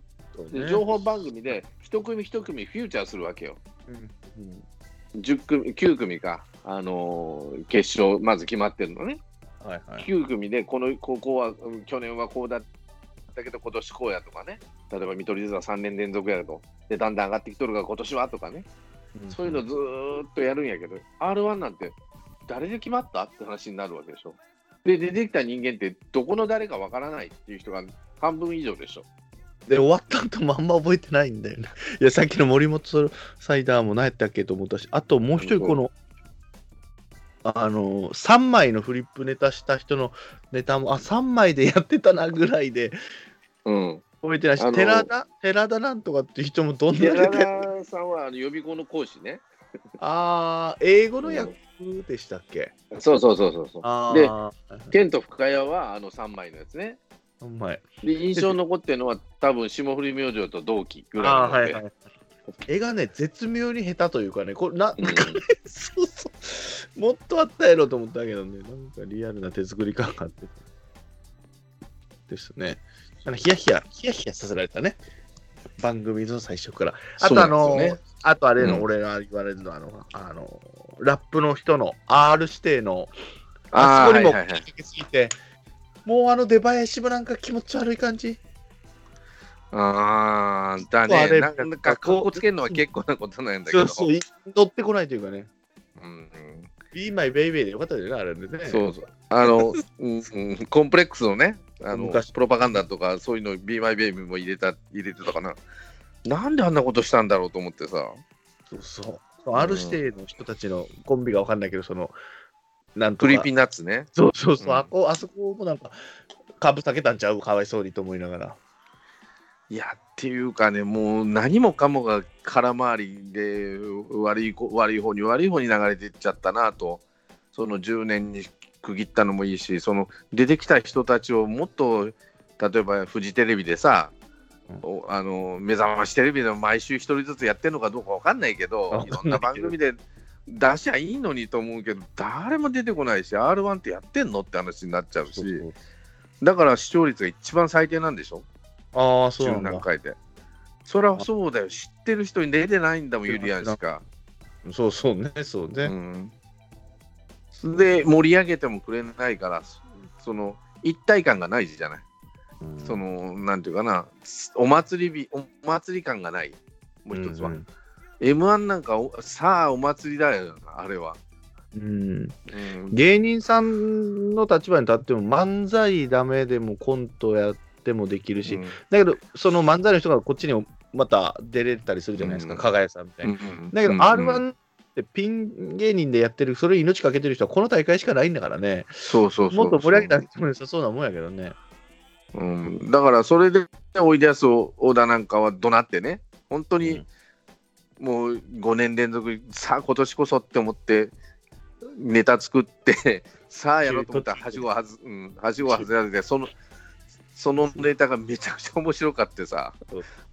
ねで情報番組で一組一組フューチャーするわけよ。うん10組、9組か、あのー決勝、まず決まってるのね。はいはい。9組で、このここは、うん去年はこうだったけど、今年こうやとかね。例えば見取り図は3年連続やると。で、だんだん上がってきとるが、今年はとかね。そういうのずーっとやるんやけど、R1 なんて誰で決まったって話になるわけでしょ。で、出てきた人間ってどこの誰かわからないっていう人が半分以上でしょ。で、終わった後もあんま覚えてないんだよね。いや、さっきの森本サイダーも何やったっけと思ったし、あともう一人、この、あの、3枚のフリップネタした人のネタも、あ、3枚でやってたなぐらいでうん。覚えてないし寺田、寺田なんとかっていう人もどんなネ寺タや田さんはあの予備校の講師ね。あー、英語の役でしたっけ、そうそうそうそうそう。あでー、ケント深谷はあの3枚のやつね。3枚。で、印象に残ってるのは多分霜降り明星と同期ぐらいはいはい。絵がね、絶妙に下手というかね、これな、うんそうそう。もっとあったやろと思ったけどね、なんかリアルな手作り感があって。ですね。あのヒヤヒヤ、ヒヤヒヤさせられたね。番組の最初から。あとあの、あとあれの、うん俺が言われるのは、あの、あの、ラップの人の R 指定の、あそこにもはいはいはいかけすぎて、もうあの出囃子もなんか気持ち悪い感じ。ああ、だね。なんか、こつけるのは結構なことなんだけど。そうそう、い乗ってこないというかね。うんうん Be My Baby でよかったよね、あれでね。そうそう。あの、うんうん、コンプレックスのね、あの昔プロパガンダとか、そういうの、Be My Baby も入れた、入れてたかな。なんであんなことしたんだろうと思ってさ。そうそう。R 指定の人たちのコンビがわかんないけど、その、なんとか Creepy Nuts ね。そうそうそう、うんあこあそこもなんか、株下げたんちゃうかわいそうにと思いながら。いや、っていうかね、もう何もかもが空回りで悪いこ悪い方に悪い方に流れていっちゃったなと、その10年に区切ったのもいいし、その出てきた人たちをもっと、例えばフジテレビでさ、おあの目覚ましテレビでも毎週一人ずつやってるのかどうかわかんないけど、わいろんな番組で出しゃいいのにと思うけど、誰も出てこないし、R1 ってやってんのって話になっちゃうし、そうそうだから視聴率が一番最低なんでしょ？ああ、そう十なんだ何。回で。そりゃそうだよ、知ってる人に出てないんだもん、ユリアンしか。そうそうね、そうね。うん、で、盛り上げてもくれないから、そその一体感がないじゃない。うんその、なんていうかな、お祭り日、お祭り感がない。もう一つは。うん M1 なんかお、さあ、お祭りだよ、あれは。うんうん、芸人さんの立場に立っても漫才ダメでもコントやってもできるし、うんだけどその漫才の人がこっちにもまた出れたりするじゃないですか、うん加賀谷さんみたいな。うんだけどうん R1 ってピン芸人でやってる、それに命かけてる人はこの大会しかないんだからね、そうそうそうもっと盛り上げた人も良さそうなもんやけどね。うん、だからそれでおいでやす小田なんかは怒鳴ってね、本当にもう5年連続、さあ今年こそって思って、ネタ作って、さあやろうと思ったら、はしごはず、うん、はしごは外れて、その、そのネタがめちゃくちゃ面白かってさ、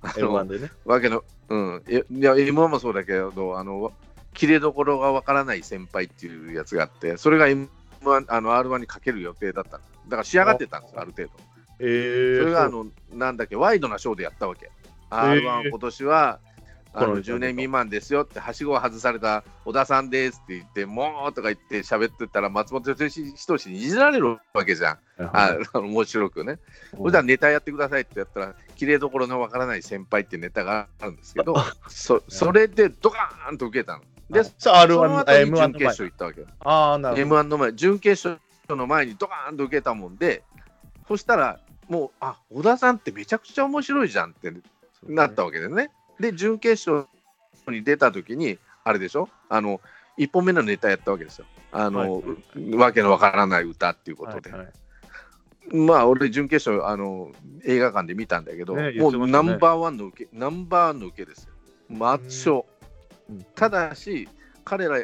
あ M1 のでね。わけの、うん、えいや、M1 もそうだけど、あの、切れどころがわからない先輩っていうやつがあって、それが M1、あの R1 にかける予定だったの。だから仕上がってたんですよ、ある程度。えー、それがあの、なんだっけ、ワイドなショーでやったわけ。ー R1 今年は、あのこの10年未満ですよって、はしごを外された小田さんですって言って、もうとか言って喋ってたら、松本人志にいじられるわけじゃん。あ面白くね。それじゃネタやってくださいってやったら、綺麗どころのわからない先輩ってネタがあるんですけど、そそれでドカーンと受けたの。で、そさあ、R1 の後に M1 準決の前勝行ったわけよ。ああ、なるほど。M1 の前、準決勝の前にドカーンと受けたもんで、そしたら、もう、あ小田さんってめちゃくちゃ面白いじゃんってなったわけですね。で、準決勝に出た時に、あれでしょ？あの、1本目のネタやったわけですよ。あの、わけのわからない歌っていうことで。はいはい。まあ俺準決勝あの映画館で見たんだけど、ね言もうナンバーワンの受けナンバーワンの受けですよ。抹消、うん。ただし彼ら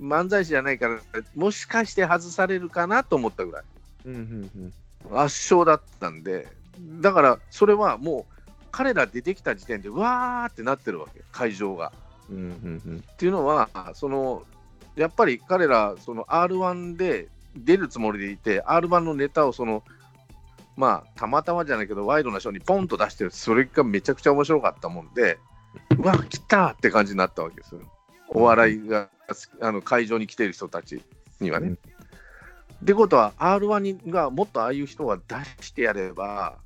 漫才師じゃないからもしかして外されるかなと思ったぐらい。うんうんうん圧勝だったんでだからそれはもう彼ら出てきた時点でわーってなってるわけ会場が。うんうんうんっていうのはそのやっぱり彼らその R1 で出るつもりでいて R1 のネタをそのまあたまたまじゃないけどワイドなショーにポンと出してるそれがめちゃくちゃ面白かったもんでうわ来たって感じになったわけですよお笑いがあの会場に来てる人たちにはね。うんってことは R1 にがもっとああいう人が出してやれば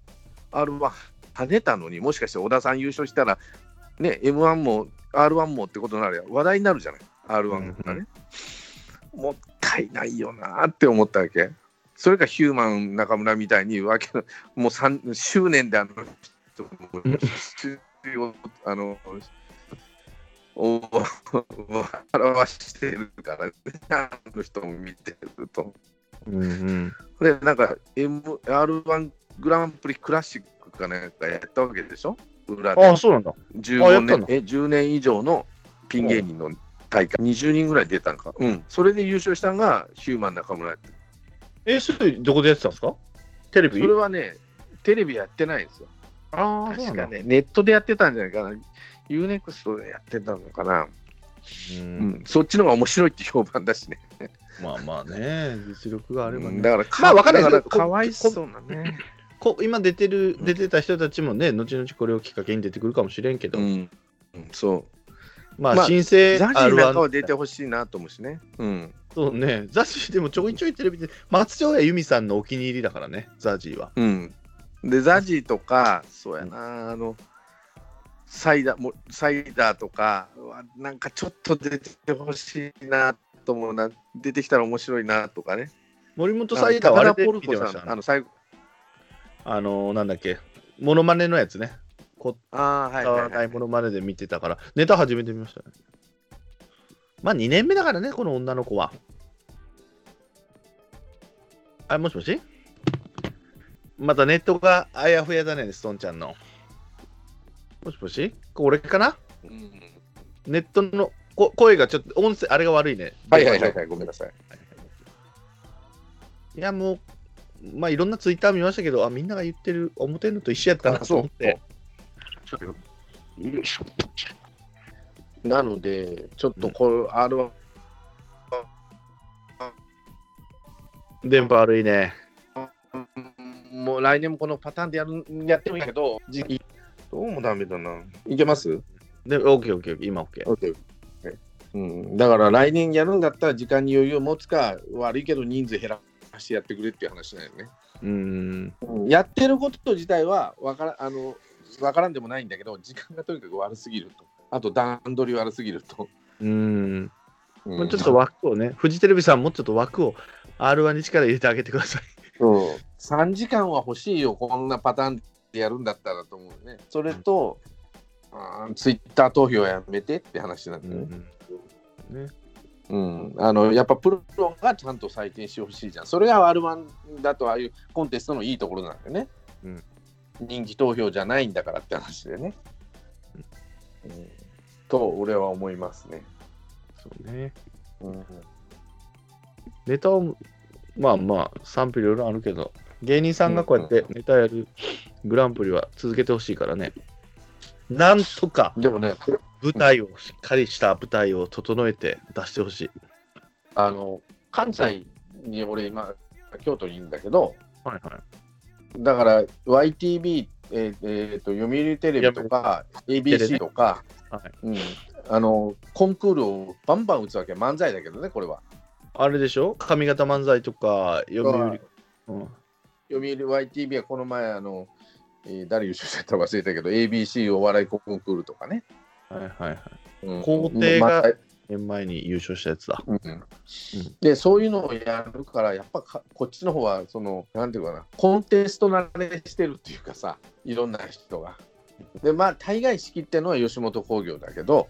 R1 跳ねたのにもしかして小田さん優勝したらね M1 も R1 もってことになるや話題になるじゃない。R1 がね、もったいないよなって思ったわけ。それかヒューマン中村みたいにわけのもう3執念であの人もあのお表してるからね。あの人も見てると。うんうんで、なんか、M、R1 グランプリクラシックかなんかやったわけでしょ？裏でああ、そうなんだ。あや15ったの？年え10年以上のピン芸人の大会、20人ぐらい出たんか？うん。それで優勝したのがヒューマン中村やったえ、それどこでやってたんですか？テレビ？それはね、テレビやってないんですよ。ああ。確かね、ネットでやってたんじゃないかな。UNEXT でやってたのかな。ううんん。そっちの方が面白いって評判だしね。まあまあね、実力があればね。うんだからか、まあわかんないだからこかわいそうなね。こ今出てる、出てた人たちもね、後々これをきっかけに出てくるかもしれんけど、うん。うんそう。まあ、まあ新生ザジーなんかは R1 出てほしいなと思うしね。うん。そうね、ザジーでもちょいちょいテレビで、松任谷由実さんのお気に入りだからね、ザジーは。うん。で、ザジーとか、そうやな、あの、サイダーも、サイダーとかは、なんかちょっと出てほしいなと思うな、出てきたら面白いなとかね。森本サイダーはあれで高田ポルコ見てました？さん、あの、最後、あの、なんだっけ、モノマネのやつね。こああ、はいはい、はい。モノマネで見てたから、ネタ初めて見ましたね。まあ2年目だからね、この女の子は。あ、もしもし？またネットがあやふやだね、ストンちゃんの。もしもし？これかな？うんネットのこ声がちょっと音声、あれが悪いね。はいはいはいはい、ごめんなさい。いや、もう、まあいろんなツイッター見ましたけど、あ、みんなが言ってる表のと一緒やったなと思って。なので、ちょっとこれ、R は、電波悪いね。もう来年もこのパターンでやるやってもいいけど、どうもダメだな。いけます？で、オッケーオッケーオッケー、今オッケー。OK うん、だから来年やるんだったら時間に余裕を持つか悪いけど人数減らしてやってくれっていう話だよね。うーん。うんやってること自体はわからあのわからんでもないんだけど時間がとにかく悪すぎると。あと段取り悪すぎると。うーん。うんもうちょっと枠をね、フジテレビさんもうちょっと枠を R1 に力入れてあげてください。そう3時間は欲しいよこんなパターンでやるんだったらと思うね。それと、あツイッター投票やめてって話なんだよね。ね、うん、あのやっぱプロがちゃんと採点してほしいじゃん。それが R1 だとああいうコンテストのいいところなんだよね。うん人気投票じゃないんだからって話でね。うんと俺は思いますね。そうね。うんネタを、まあまあ、賛否いろいろあるけど、芸人さんがこうやってネタやるグランプリは続けてほしいからね。なんとかでもね、舞台を、しっかりした舞台を整えて出してほしい。あの関西に俺今京都にいるんだけど、はいはい。だから YTV、えーえーと読売テレビとか ABC とか、はいうん、あのコンクールをバンバン打つわけ漫才だけどねこれは。あれでしょ？上方漫才とか、読売。うん、読売 YTV はこの前あの、えー誰優勝したか忘れたけど ABC お笑いコンクールとかね。はいはいはい。うん皇帝が年前に優勝したやつだ。うんでそういうのをやるからやっぱかこっちの方はそのなんていうかなコンテスト慣れしてるっていうかさいろんな人が。でまあ大概仕切ってるのは吉本興業だけど、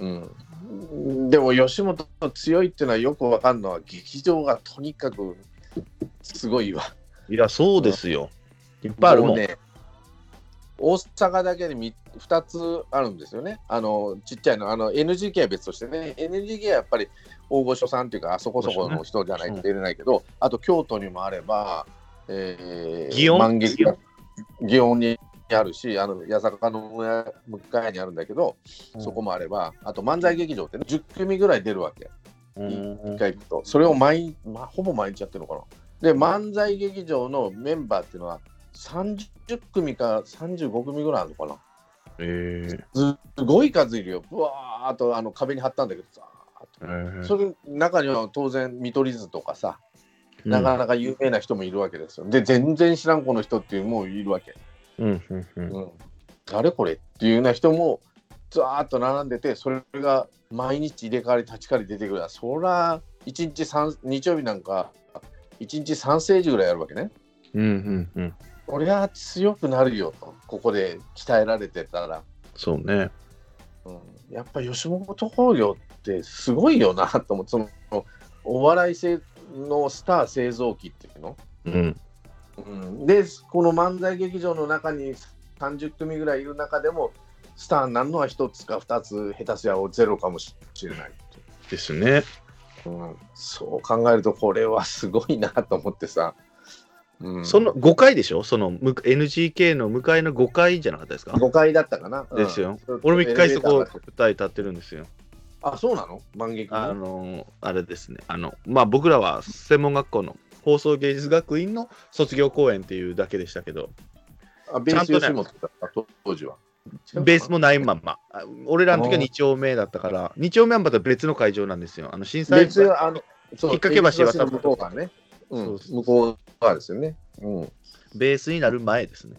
うん、でも吉本強いっていうのはよくわかるのは劇場がとにかくすごいわ。いや、そうですよ。いっぱいあるもん。うね、大阪だけでみ2つあるんですよね。あのちっちゃいの、あの NGK は別としてね、NGK はやっぱぱり大御所さんっていうか、あそこそこの人じゃないと出れないけど、あと京都にもあれば、えー、祇園？満劇が祇園にあるし、あの八坂の向かいにあるんだけど、そこもあれば、あと漫才劇場って、ね、10組ぐらい出るわけ。うん一回行くと、それを毎、まあ、ほぼ毎日やってるのかな。で、漫才劇場のメンバーっていうのは30組か35組ぐらいあるのかな。えすごい数いるよ。ぶわーっとあの壁に貼ったんだけどさ。ーそれ中には当然見取り図とかさ、なかなか有名な人もいるわけですよ。で、全然知らんこの人っていうのもいるわけ。うんうんうんうん、誰これっていうような人もずーっと並んでて、それが毎日入れ替わり立ち替わり出てくるら、そら、1日3、日曜日なんか、1日3ステージぐらいやるわけね。うんうんうん。これは強くなるよと、ここで鍛えられてたら。そうね。うん、やっぱ吉本興業ってすごいよなと思って、そのお笑い製のスター製造機っていうの？うん。うん、で、この漫才劇場の中に30組ぐらいいる中でも、スターになるのは1つか2つ、下手すりゃゼロかもしれない。ですね。うん、そう考えると、これはすごいなと思ってさ。うん、その5回でしょ？そのむ NGK の向かいの5回じゃなかったですか？5階だったかな？うんですよ。俺も1回そこ舞台立ってるんですよ。あ、そうなの？万劇あの？の、あれですね。あの、まあ僕らは専門学校の放送芸術学院の卒業公演っていうだけでしたけど、あベース吉本だった、当時は。ベースもないまんま。あ俺らの時は2丁目だったから、2丁目はまた別の会場なんですよ。あの震災別あの、そう引っ掛け橋渡るの向こう側ね。うん、向こう側ですよね。うん、ベースになる前ですね。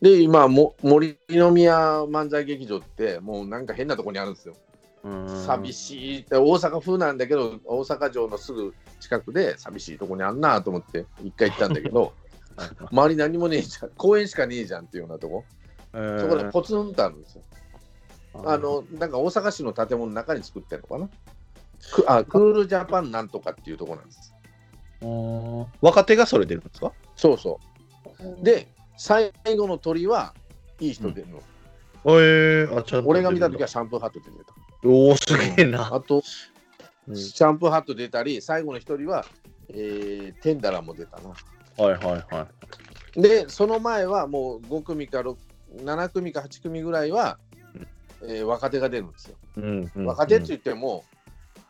で、今も、森の宮漫才劇場って、もうなんか変なとこにあるんですよ。寂い。しいって、大阪風なんだけど、大阪城のすぐ近くで寂しいとこにあんなと思って、一回行ったんだけど、周り何もねえじゃん、公園しかねえじゃんっていうようなとこ、そこでポツンとあるんですよ。あの、なんか大阪市の建物の中に作ってるのかな？くあクールジャパンなんとかっていうとこなんです。うん若手がそれ出るんですか？そうそう。で、最後の鳥はいい人出るの。えー、あちゃんと俺が見たときはシャンプーハットで出た。おお、すげえな。あと、うんシャンプーハット出たり、最後の一人は、えーテンダラーも出たな。はいはいはい。で、その前はもう5組か6 7組か8組ぐらいは、えー若手が出るんですよ。うんうん若手って言っても、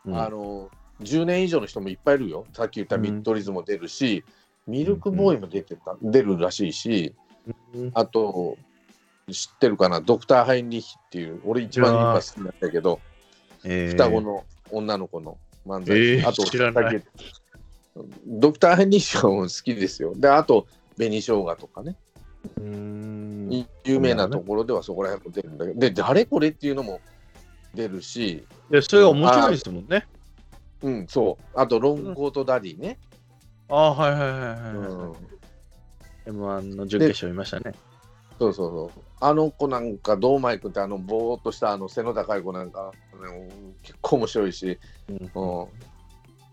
うんあの10年以上の人もいっぱいいるよ。さっき言ったミッドリズも出るし、ミルクボーイも出てた、出るらしいし、うん。あと、知ってるかな、ドクター・ハインリッヒっていう、俺一番今好きなんだけど、えー。双子の女の子の漫才、えーあと知らない。ドクター・ハインリッヒはもう好きですよ。で、あと、紅生姜とかね、うーん。い有名なところではそこら辺も出るんだけど、で、誰これっていうのも出るし、いや、それが面白いですもんね。うん、そう、あと、ロングコートダディね。ああ、はいはいはいはい。うん、M1 の準決勝見ましたね。そうそうそう。あの子なんか、堂前君って、あの、ぼーっとしたあの背の高い子なんか、ね結構面白いし、うん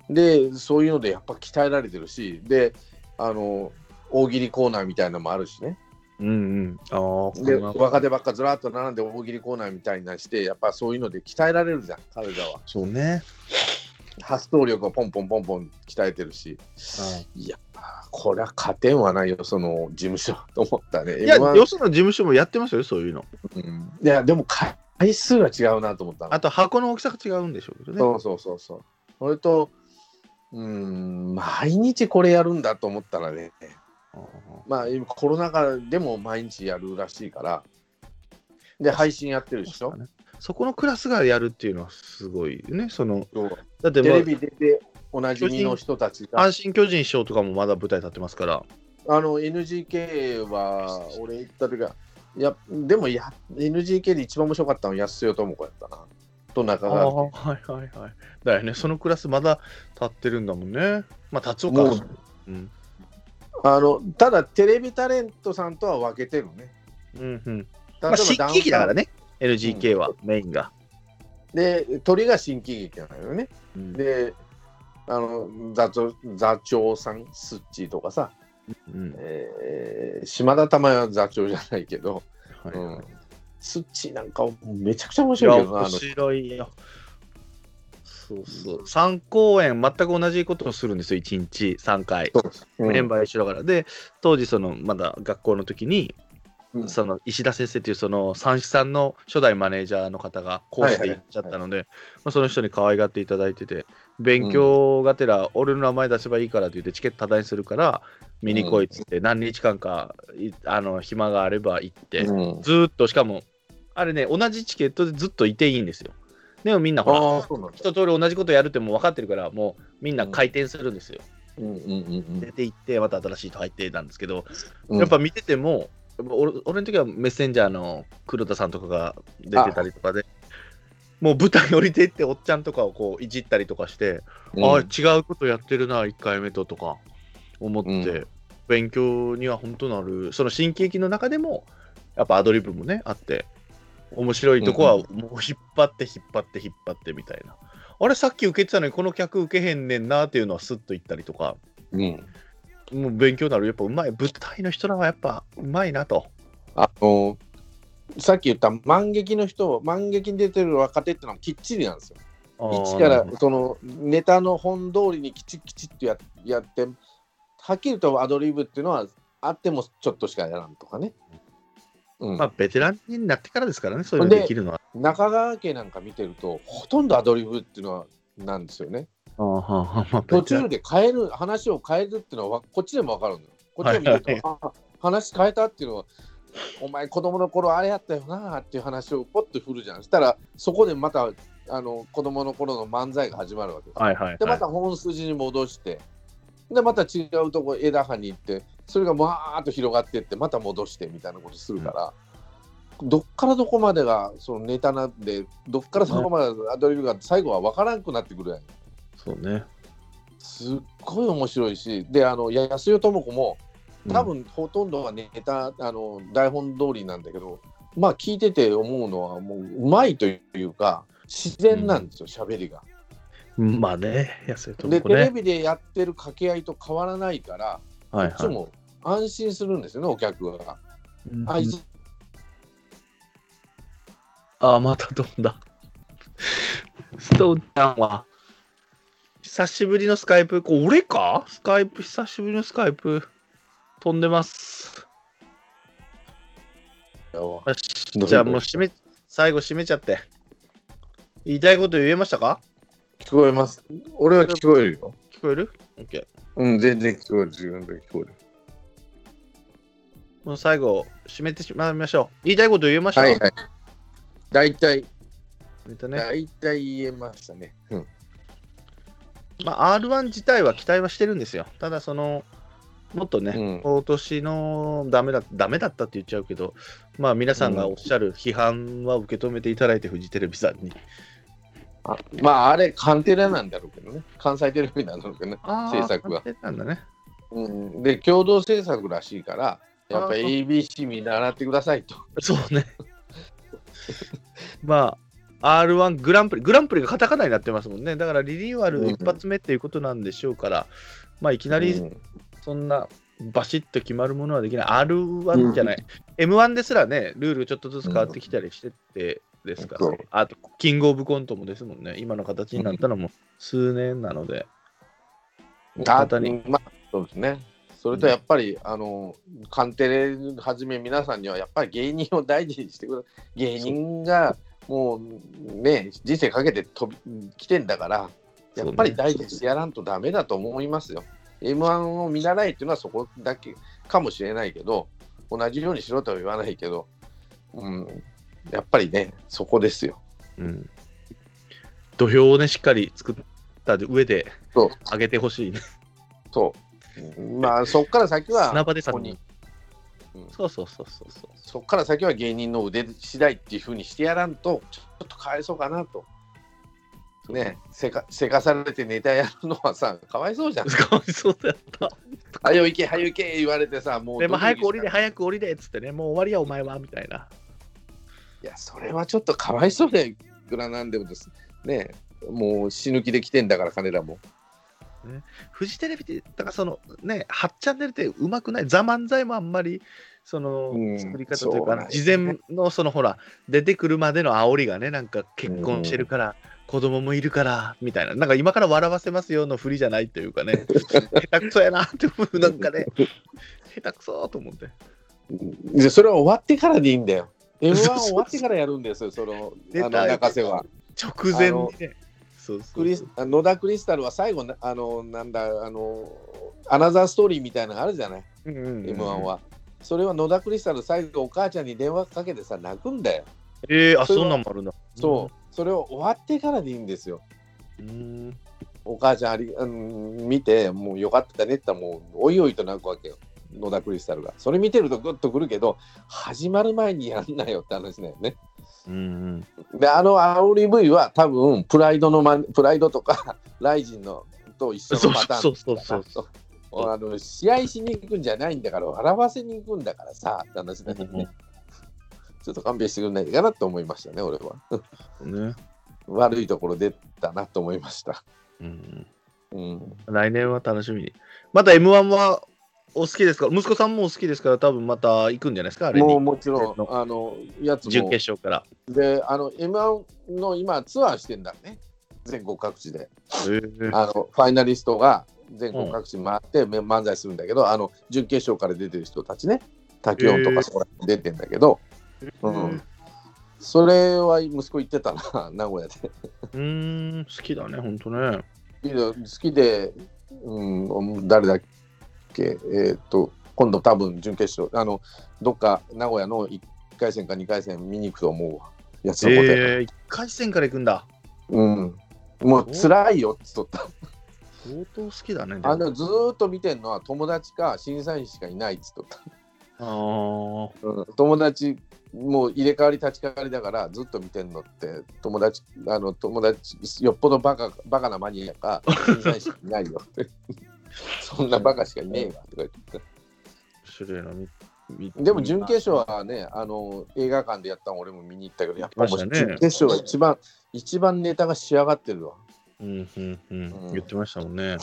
うん、で、そういうのでやっぱ鍛えられてるし、で、あの、大喜利コーナーみたいなのもあるしね。うんうん。ああ、で、若手ばっかずらっと並んで大喜利コーナーみたいなして、やっぱそういうので鍛えられるじゃん、彼らは。そうね。発想力をポンポンポンポン鍛えてるし、いや、これは勝てんはないよ、その事務所と思ったね。いや、M1 よその事務所もやってますよ、そういうの。うんいや、でも回数が違うなと思ったのあと、箱の大きさが違うんでしょうけどね。そうそうそうそう。それと、うん、毎日これやるんだと思ったらね、あまあ、今コロナ禍でも毎日やるらしいから、で、配信やってるでしょ。ーそこのクラスがやるっていうのはすごいよね。そのだって、まあテレ、ビ出ておなじみの人たちが、阪神・巨人師匠とかもまだ舞台立ってますから。あの NGK は、俺行った時は、いや、でもや NGK で一番面白かったのは安代智子やったな。と中あ川あ、はいはいはい。だよね、そのクラスまだ立ってるんだもんね。まあ、立つおか。もううん。あのただテレビタレントさんとは分けてるね。うんうん。まあ、ば新喜劇だからね、NGK は、メインが。で、鳥が新喜劇なのよね。うんで、あの座長座長さん、スッチーとかさ、うんえー島田珠代は座長じゃないけど、はいうん、スッチーなんかめちゃくちゃ面白いけどな、あ面の白いよ。そうそう。3公演、全く同じことをするんですよ、1日3回。うんメンバー一緒だから。で、当時、その、まだ学校の時に、うん。その石田先生っていうその三枝さんの初代マネージャーの方が講師で行っちゃったので、まあ、その人に可愛がっていただいてて勉強がてら俺の名前出せばいいからって言ってチケット多大にするから見に来いっつって何日間かいあの暇があれば行って、うん。ずーっとしかもあれね同じチケットでずっといていいんですよ。でもみんなほら。一通り同じことやるってもう分かってるからもうみんな回転するんですよ、出て行ってまた新しい人入ってなんですけど、うん。やっぱ見てても、俺俺の時はメッセンジャーの黒田さんとかが出てたりとかで、もう舞台降りていっておっちゃんとかをこういじったりとかして、うん、ああ、違うことやってるな、1回目ととか思って、うん。勉強には本当なる、その新喜劇の中でも、やっぱアドリブもね、あって、面白いとこはもう引っ張って引っ張って引っ張ってみたいな。あれ、さっき受けてたのにこの客受けへんねんなっていうのはスッと言ったりとか、うん。もう勉強になる。やっぱうまい。舞台の人らはやっぱうまいなと。あのさっき言った万劇の人、万劇に出てる若手ってのはきっちりなんですよ。一からそのネタの本通りにきちきちっとややって、はっきりとアドリブっていうのはあってもちょっとしかやらんとかね。うんまあ、ベテランになってからですからね、そういうのでできるのは。中川家なんか見てると、ほとんどアドリブっていうのはなんですよね。途中で変える、話を変えるっていうのはこっちでも分かるのよ。こっちでも見ると、はいあ話変えたっていうのは、お前子供の頃あれやったよなっていう話をポッと振るじゃん。そしたらそこでまたあの子供の頃の漫才が始まるわけです。はいはい、で、はい。また本筋に戻して、で、また違うとこ枝葉に行って、それがわーっと広がっていって、また戻してみたいなことするから、どっからどこまでがそのネタなんで、どっからどこまでアドリブが最後は分からんくなってくるやん。そうね。すっごい面白いし、で、あの安代智子も、多分ほとんどはネタ、あの台本通りなんだけど、まあ聞いてて思うのは、もううまいというか、自然なんですよ、喋、りが。うん。まあね、安いとで、こね。テレビでやってる掛け合いと変わらないから、はいはい。こっちも安心するんですよね、お客が。うんあいつ、ああ、また飛んだ。ストーンちゃんは、久しぶりのスカイプ、これ俺か？スカイプ、久しぶりのスカイプ、飛んでます。よしじゃあもう締め、最後締めちゃって。言いたいこと言えましたか？聞こえます。俺は聞こえるよ。聞こえる ?OK。うん、全然聞こえる。自分で聞こえる。もう最後、締めてしまいましょう。言いたいこと言えました？はいはい。大体、えっとね、大体言えましたね。うん。まあ、R1 自体は期待はしてるんですよ。ただ、その、もっとね、うん今年のダメだダメだったって言っちゃうけど、まあ、皆さんがおっしゃる批判は受け止めていただいて、フジテレビさんに。あまあ、あれ、カンテレなんだろうけどね。関西テレビなんだろうけどね。あ制作はなんだね。うん、で、共同制作らしいから、やっぱ ABC 見習ってくださいと。そうね。まあ、R1 グランプリ、グランプリがカタカナになってますもんね。だからリニューアル一発目っていうことなんでしょうから、まあ、いきなりうんそんなバシッと決まるものはできない。R1 じゃない。M1 ですらね、ルールちょっとずつ変わってきたりしててですから、あと、キングオブコントもですもんね。今の形になったのも数年なので。あ方にまあ、そうですね。それとやっぱり、あの、カンテレはじめ皆さんには、やっぱり芸人を大事にしてください。芸人がもうね、人生かけて飛び来てんだから、やっぱり大事にしてやらんとダメだと思いますよ。M1 を見習いっていうのはそこだけかもしれないけど、同じようにしろとは言わないけど、うん、やっぱりね、そこですよ。うん土俵をね、しっかり作った上で上げてほしいね。そう。まあ、そこから先は、砂場でさここにそうそうそうそうそう。そこから先は芸人の腕次第っていうふうにしてやらんと、ちょっとかわいそうかなと。ねせか、せかされてネタやるのはさ、かわいそうじゃん。かわいそうだった。はよ行け、はよ行け言われてさ、もうでも早く降りれ、早く降りれっつってね、もう終わりや、お前は、みたいな。いや、それはちょっとかわいそうで、いくらなんでもです。ねもう死ぬ気で来てんだから、彼らも。フジテレビって、だからそのね、8チャンネルってうまくない、ザ・漫才もあんまり、そのうん作り方というか、そうなんです事ね。前のそのほら、出てくるまでの煽りがね、なんか結婚してるから、子供もいるから、みたいな、なんか今から笑わせますよの振りじゃないというかね、下手くそやなって思う、なんかね、下手くそと思って。でそれは終わってからでいいんだよ。M1 終わってからやるんですよ、そのあの中瀬は。直前にね。そうそうクリス野田クリスタルは最後な、あの、なんだ、あの、アナザーストーリーみたいなのがあるじゃない、うんうんうん M1 は。それは野田クリスタル、最後お母ちゃんに電話かけてさ、泣くんだよ。えー、あ、そんなんもあるんだ。そう、それを終わってからでいいんですよ。うん。うん。お母ちゃんあり、うん、見て、もうよかったねって言ったら、もうおいおいと泣くわけよ。野田クリスタルが。それ見てるとグッとくるけど、始まる前にやんなよって話だよね。うんうん。で、あの煽り V は多分、プライドのま、プライドとか、ライジンのと一緒のパターンそうそうそうそうそうあの試合しに行くんじゃないんだから、笑わせに行くんだからさ、って話だよね。うんうんちょっと勘弁してくれないかなと思いましたね、俺は。ね。悪いところ出たなと思いました。うん。うん。来年は楽しみに。また M1 はお好きですか？息子さんもお好きですから、多分また行くんじゃないですか？あれに。もうもちろん、のあの、やつ準も。決勝から。で、あの、M1 の今、ツアーしてんだね。全国各地で。えーあの、ファイナリストが全国各地回って、め漫才するんだけど、あの、準決勝から出てる人たちね。滝音とかそこら辺出てんだけど、うんそれは息子言ってたな、名古屋で。うーん、好きだね、ほんとね。好きで、好きでうん、誰だっけ、えーっと、今度多分準決勝、あの、どっか名古屋の1回戦か2回戦見に行くと思うわ。やつのことやえー、1回戦から行くんだ。うん。もう辛いよって言っとった。相当好きだね。あのずーっと見てんのは友達か審査員しかいないって言っとった。あーうん、友達もう入れ替わり立ち替わりだからずっと見てんのって友達あの友達よっぽどバカバカなマニアか審査員しかいないよって そんなバカしかいねえわとか言って種類のでも準決勝はねあの映画館でやったの俺も見に行ったけどやっぱ準決勝が一番一番ネタが仕上がってるわ、うんうんうん。うん。言ってましたもんね。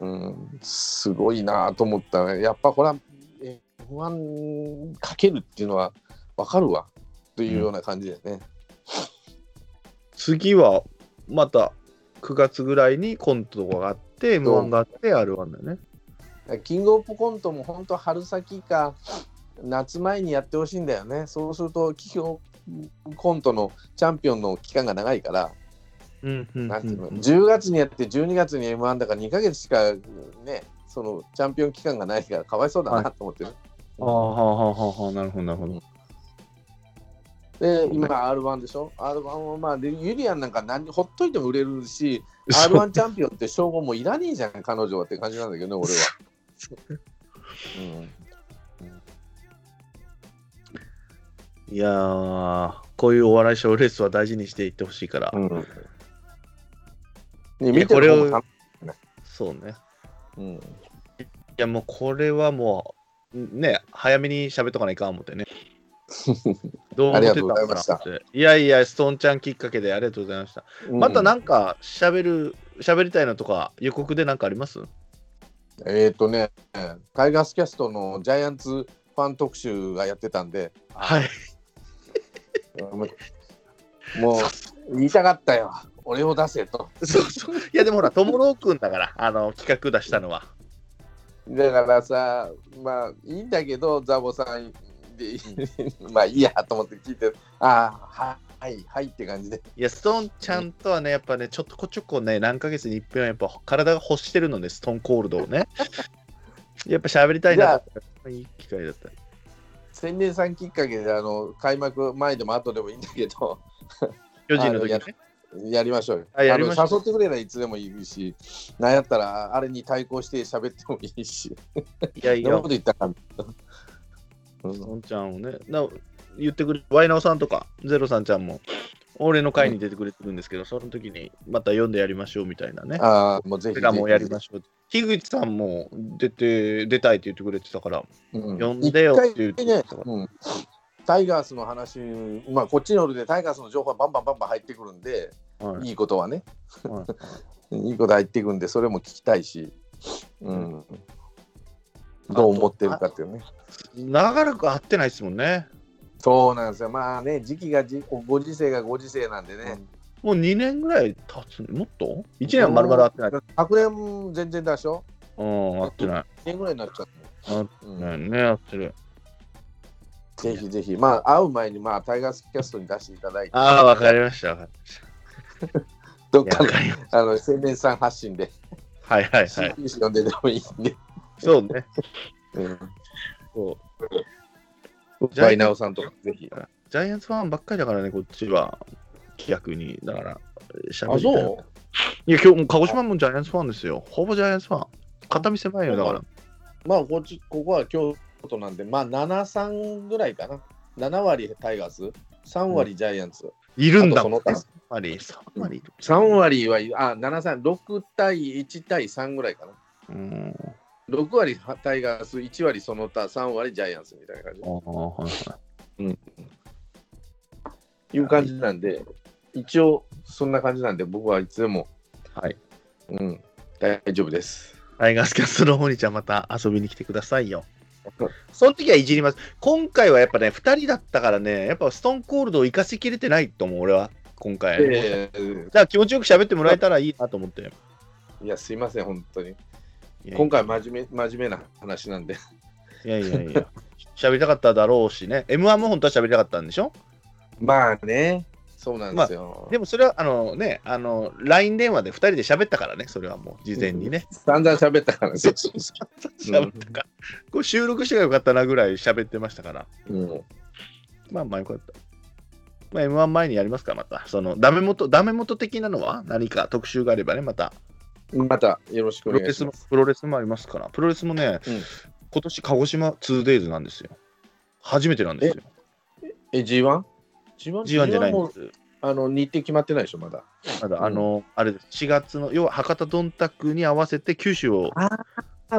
うん、すごいなと思った。やっぱこれは F1 かけるっていうのは分かるわ。というような感じだよね、次はまた9月ぐらいにコントがあって、M1 があって R1 だよね。キングオブコントも本当春先か夏前にやってほしいんだよね。そうするとキングオブコントのチャンピオンの期間が長いから、うんうんなんていうのうん10月にやって12月に M1 だから2ヶ月しかね、そのチャンピオン期間がないからかわいそうだなと思ってね。ああ、はあはあはあはあ、なるほど、なるほど。で、今 R1 でしょ ?R1 はまあ、でユリアンなんか何ほっといても売れるし、R1 チャンピオンって称号もいらねえじゃん、彼女はって感じなんだけどね、俺は。うんいやー、こういうお笑い賞レースは大事にしていってほしいから。うん。見てこれをそうね。うん。いや、もうこれはもう、ね、早めに喋っとかないかん思ってね。どう思ってたのかなありがとうございましたっていやいや、ストーンちゃんきっかけでありがとうございました。またなんか喋る、喋りたいのとか、予告でなんかあります？えっ、とね、タイガースキャストのジャイアンツファン特集がやってたんで、はい。もうもう言いたかったよ。俺を出せと。そうそう。いや、でもほら、ともろくんだから、あの、企画出したのは。だからさ、まあいいんだけど、ザボさんで、まあいいやと思って聞いて、ああ、はい、はいって感じで。いや、ストーンちゃんとはね、やっぱね、ちょっとこちょこね、何ヶ月に一遍はやっぱ体が欲してるので、ストーンコールドをね。やっぱ喋りたいなといい機会だった。千年さんきっかけで、あの開幕前でも後でもいいんだけど、巨人の時 あね。やりましょうよ。あやりましょうあの誘ってくれたらいつでもいいし、なんやったらあれに対抗して喋ってもいいし、いやいやそんなこと、言ったら。うん。ちゃんをね、な言ってくれ、ワイナオさんとか、ゼロさんちゃんも、俺の会に出てくれてるんですけど、その時にまた読んでやりましょうみたいなね。ああ、もうぜひぜひ。俺らもやりましょう。樋口さんも出て、出たいって言ってくれてたから、うん。呼んでよって言ってね、うん、タイガースの話、まあ、こっちの俺でタイガースの情報はバンバンバンバン入ってくるんで、はい。いいことはね、はい。いいこと入っていくんで、それも聞きたいし、うん、どう思ってるかっていうね。長らく会ってないですもんね。そうなんですよ。まあね、時期がじ、ご時世がご時世なんでね。もう2年ぐらい経つもっと ?1 年は丸々会ってない。100年全然だでしょ？うん、会ってない。1年ぐらいになっちゃった、会っうんてないね、会ってる。ぜひぜひ、まあ、会う前に、まあ、タイガースキャストに出していただいて、ああ、わかりました。わかりまし どったかのあの青年さん発信で、た。はいはいはい。呼んででもいいんで、そうね。うん、そうジバイナオさんとかぜひ。ジャイアンツファンばっかりだからね、こっちは。逆に。だから、しゃあ、そう？いや、今日も鹿児島もジャイアンツファンですよ。ほぼジャイアンツファン。片見狭いよ、だから。まあこっち、ここは京都なんで、まあ、7、3ぐらいかな。7割タイガース、3割ジャイアンツ。いるんだもん。あとその3割、3割いる。3割は、あ、7、3、6対1対3ぐらいかな。うん。6割タイガース、1割その他、3割ジャイアンツみたいな感じはいはい。いう感じなんで、一応そんな感じなんで、僕はいつでも、はい。うん、大丈夫です。タイガースキャストの方にじゃあまた遊びに来てくださいよ。その時はいじります。今回はやっぱね、2人だったからね、やっぱストーンコールドを生かしきれてないと思う、俺は、今回。えーだから気持ちよく喋ってもらえたらいいなと思って。いや、すいません、本当に。いや今回真面目、真面目な話なんで。いやいやいや。喋りたかっただろうしね。M1 も本当は喋りたかったんでしょ？まあね、そうなんですよ。でもそれはあのね、あの、LINE 電話で2人で喋ったからね、それはもう事前にね。散々喋ったからね。そうそうそう喋ったから。これ収録してがよかったなぐらい喋ってましたから。うんまあまあよかった。まあ M1 前にやりますか、また。その、ダメ元、ダメ元的なのは何か特集があればね、また。またよろしくお願いします。プロレスもありますから、プロレスもね、うん、今年鹿児島 2days なんですよ。初めてなんですよ。え、え G1?G1 G1 G1 じゃないんです。あの日程決まってないでしょ、まだ。まだ、あの、うん、あれです、4月の、要は博多どんたくに合わせて九州を。あ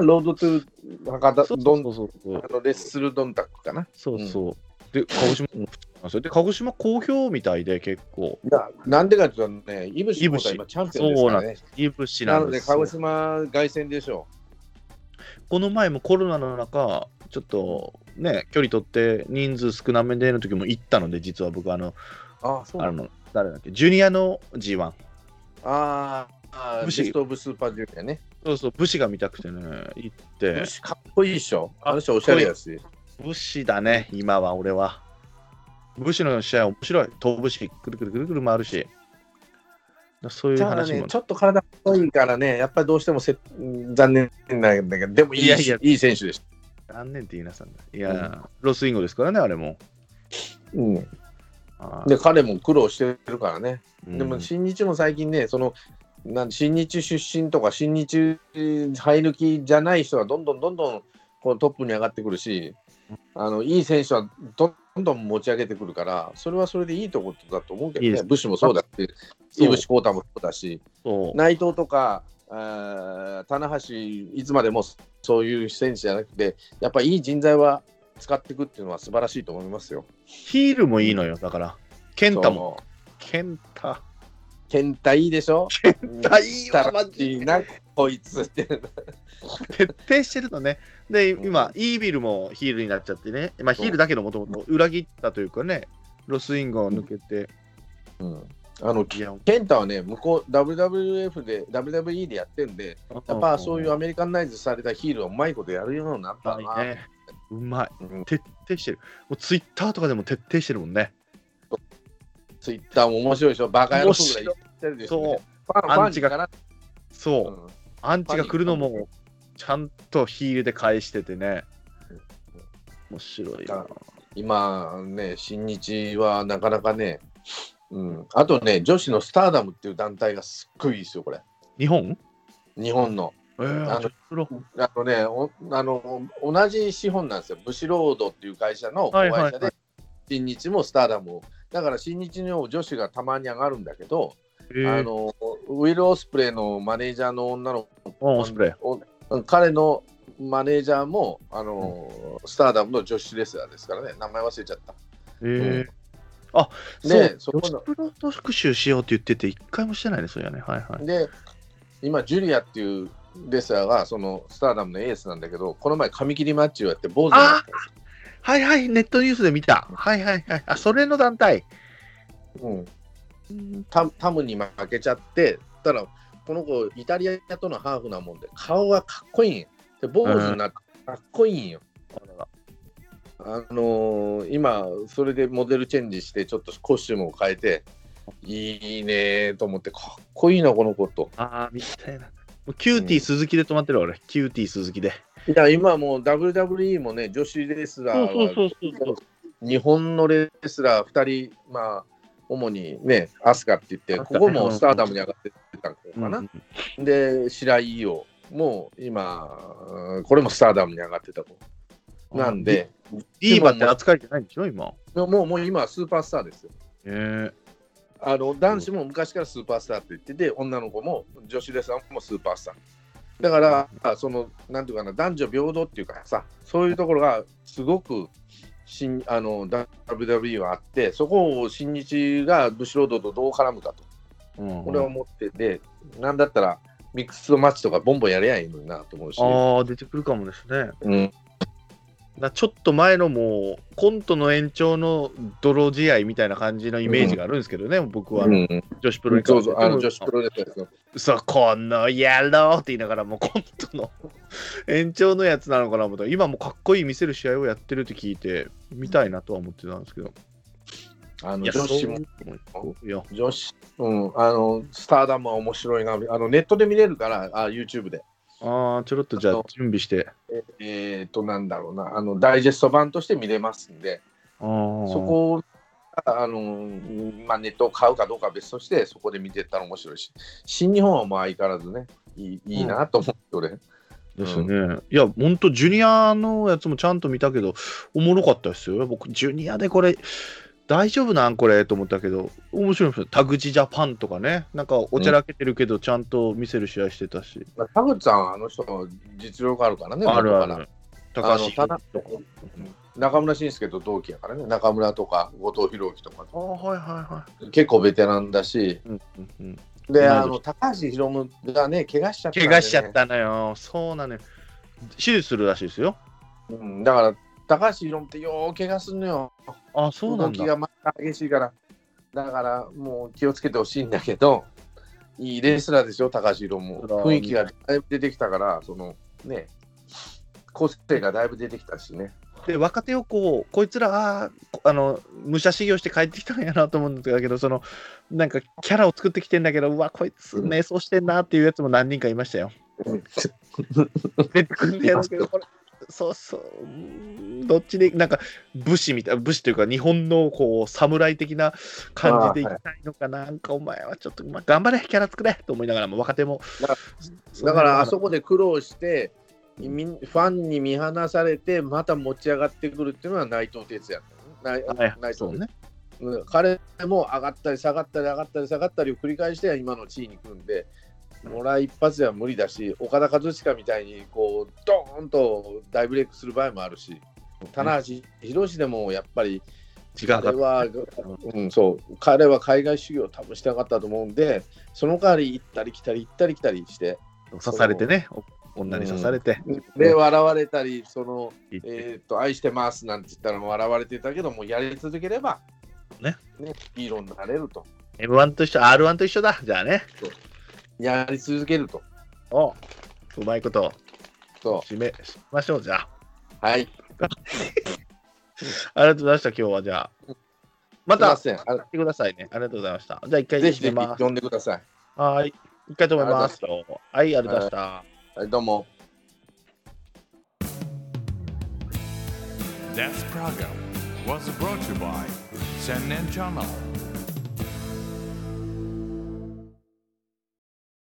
ロードトゥー博多どん、そそうそうあのレッスルどんたくかな。そうそう。うん、で、鹿児島も2それで鹿児島好評みたいで結構。いや、なんでかっていうとね、いぶし今チャンピオンですからね。いぶしなので、鹿児島凱旋でしょう。この前もコロナの中、ちょっとね、距離取って人数少なめでの時も行ったので、実は僕、あの、ああの誰だっけ、ジュニアの G1。ああ、武士とブスーパージュニアね。そうそう、武士が見たくてね、行って。武士かっこいいでしょ。あの人おしゃれやし。武士だね、今は俺は。武士の試合面白い。飛ぶし、くるくるくるくる回るし。そういう話もね、ちょっと体太いからね、やっぱりどうしてもせ残念なんだけど、でもいいいやいやいい選手でした。何年って言いなさんだ。いや、ロスインゴですからね、あれも。うん、で、彼も苦労してるからね。うんでも、新日も最近ね、その、なん新日出身とか、新日入抜きじゃない人がどんどんどんどんこのトップに上がってくるし、あのいい選手はどんどん持ち上げてくるから、それはそれでいいところだと思うけどね、いいですブッシュもそうだし、井口浩太もそうだし、内藤とか、あー棚橋、いつまでもそういう選手じゃなくて、やっぱりいい人材は使っていくっていうのは素晴らしいと思いますよ。ヒールもいいのよ、だから。ケンタも。そう。ケンタ。健太いいでしょ？ケンタいいわ、たらマジな、こいつって。徹底してるのね。で、今、イービルもヒールになっちゃってね。まあ、ヒールだけどもともと裏切ったというかね、ロスインゴを抜けて。うん、あのいや、健太はね、向こう WWF で、WWE でやってんで、やっぱそういうアメリカンナイズされたヒールをうまいことやるようになったな。うまいね。うまい。うん徹底してる。もうツイッターとかでも徹底してるもんね。ツイッターも面白いでしょ、バカ野郎ぐらい言ってるでしょ、そうね。。ファンファンにから、そう。うんアンチが来るのも、ちゃんとヒールで返しててね。面白いな。今ね、新日はなかなかね、うん、あとね、女子のスターダムっていう団体がすっごいいいですよ、これ。日本？日本の。えー、あのあのねおあの、同じ資本なんですよ。ブシロードっていう会社の子会社で、はいはいはい新日もスターダムを。だから新日の女子がたまに上がるんだけど、えー、あのウィル・オスプレイのマネージャーの女のおオスプレイ。お彼のマネージャーもあの、スターダムの女子レスラーですからね、名前忘れちゃった。えーそう、そこの女子プロの復習しようって言ってて、一回もしてないね、それはね。はいはい。で、今、ジュリアっていうレスラーが、そのスターダムのエースなんだけど、この前、髪切りマッチをやって、坊主になったんですはいはい、ネットニュースで見た。はいはいはい。あ、それの団体。ようん、タタムに負けちゃって、たら、この子、イタリアとのハーフなもんで、顔がかっこいいんよで、坊主になって、かっこいいんよ。あのー今、それでモデルチェンジして、ちょっとコスチュームを変えて、いいねーと思って、かっこいいな、この子と。ああ、みたいな。キューティー鈴木で止まってるわ俺。キューティー鈴木で。いや、今もう WWE もね、女子レスラーは。日本のレスラー2人、まあ、主にね、アスカって言って、ここもスターダムに上がってたのかな。で、白井伊代も今、これもスターダムに上がってた子。なんで、ディーバって扱いじゃないんでしょ、今。もうもう今はスーパースターですよ。えあの男子も昔からスーパースターって言ってて、女の子も女子レスラーもスーパースター。だから、その、なんていうかな、男女平等っていうかさ、そういうところがすごく新あの WWE はあって、そこを新日がブシロードとどう絡むかと、うん俺は思ってて、なんだったらミックスマッチとかボンボンやりゃいいのになと思うし、ああ、出てくるかもですね。うん、だちょっと前のもう、コントの延長の泥試合みたいな感じのイメージがあるんですけどね、僕は、うん、女子プロにそうそう、あの女子プロですよ。そう、この野郎って言いながら、もうコントの 延長のやつなのかなと思ったら、今もかっこいい見せる試合をやってるって聞いて、見たいなとは思ってたんですけど。あの女子も女子、うん、あの、スターダムは面白いな。あの、ネットで見れるから、あ、YouTube で。ああ、ちょろっとじゃあ準備して。えっ、と、なんだろうな、あの、ダイジェスト版として見れますんで、あーそこを、あの、まあ、ネットを買うかどうかは別として、そこで見てったら面白いし、新日本はもう相変わらずね、いいいいなと思って、俺。ですね。いや、ほんと、ジュニアのやつもちゃんと見たけど、おもろかったですよ。僕、ジュニアでこれ、大丈夫なんこれ？と思ったけど、面白いですよ。田口ジャパンとかね、なんかおちゃらけてるけど、ちゃんと見せる試合してたし。まあ、田口さんはあの人、実力あるからね、あるあ元からる。高橋とか。中村慎介と同期やからね、中村とか後藤弘樹とか、ああ、はいはいは結構ベテランだし、い。うんうんうん、で、あの高橋宏夢がね、怪我しちゃったね、怪我しちゃったのよ。そうなのよ。手術するらしいですよ。うん、だから、高橋宏夢ってよう怪我すんのよ。あそうなんだ。動きがまた激しいから。だから、もう気をつけてほしいんだけど、いいレスラーですよ、高橋宏夢も。雰囲気がだいぶ出てきたから、そのね、個性がだいぶ出てきたしね。で、若手をこう、こいつら、あーあの、武者修行して帰ってきたんやなと思うんですけど、その、なんかキャラを作ってきてんだけど、うわ、こいつ、うん迷走してんなっていうやつも何人かいましたよ。出てくるんやろうけど、これ、そうそう、どっちで、なんか、武士みたいな、武士というか、日本のこう、侍的な感じでいきたいのかな、なんか、お前はちょっと、まあ、頑張れ、キャラ作れと思いながらも、若手も。だから、あそこで苦労して、ファンに見放されて、また持ち上がってくるっていうのは内藤哲也ね。内はい内藤ね。うん彼も上がったり下がったり上がったり下がったりを繰り返して今の地位に来るんで、もらい一発では無理だし、岡田和親みたいにこうドーンと大ブレイクする場合もあるし、棚橋宏でもやっぱり彼は、うん、そう彼は海外修行を多分してなかったと思うんで、その代わり行ったり来たり行ったり来たりして、刺されてね、女に刺されて。で、笑われたり、その、えっ、と、愛してますなんて言ったら笑われてたけど、もうやり続ければ、ね、ね、ヒーローになれると。M1 と一緒、R1 と一緒だ、じゃあね。やり続けると。おううまいこと、そ締めしましょう、じゃあ。う。はい。ありがとうございました、今日はじゃあ。また、来てくださいね。ありがとうございました。じゃあ、一回ぜひぜひ。呼んでください。はい。一回止めます。はい、ありがとうございました。はい、どうも。This program was brought to you by Sennen Channel.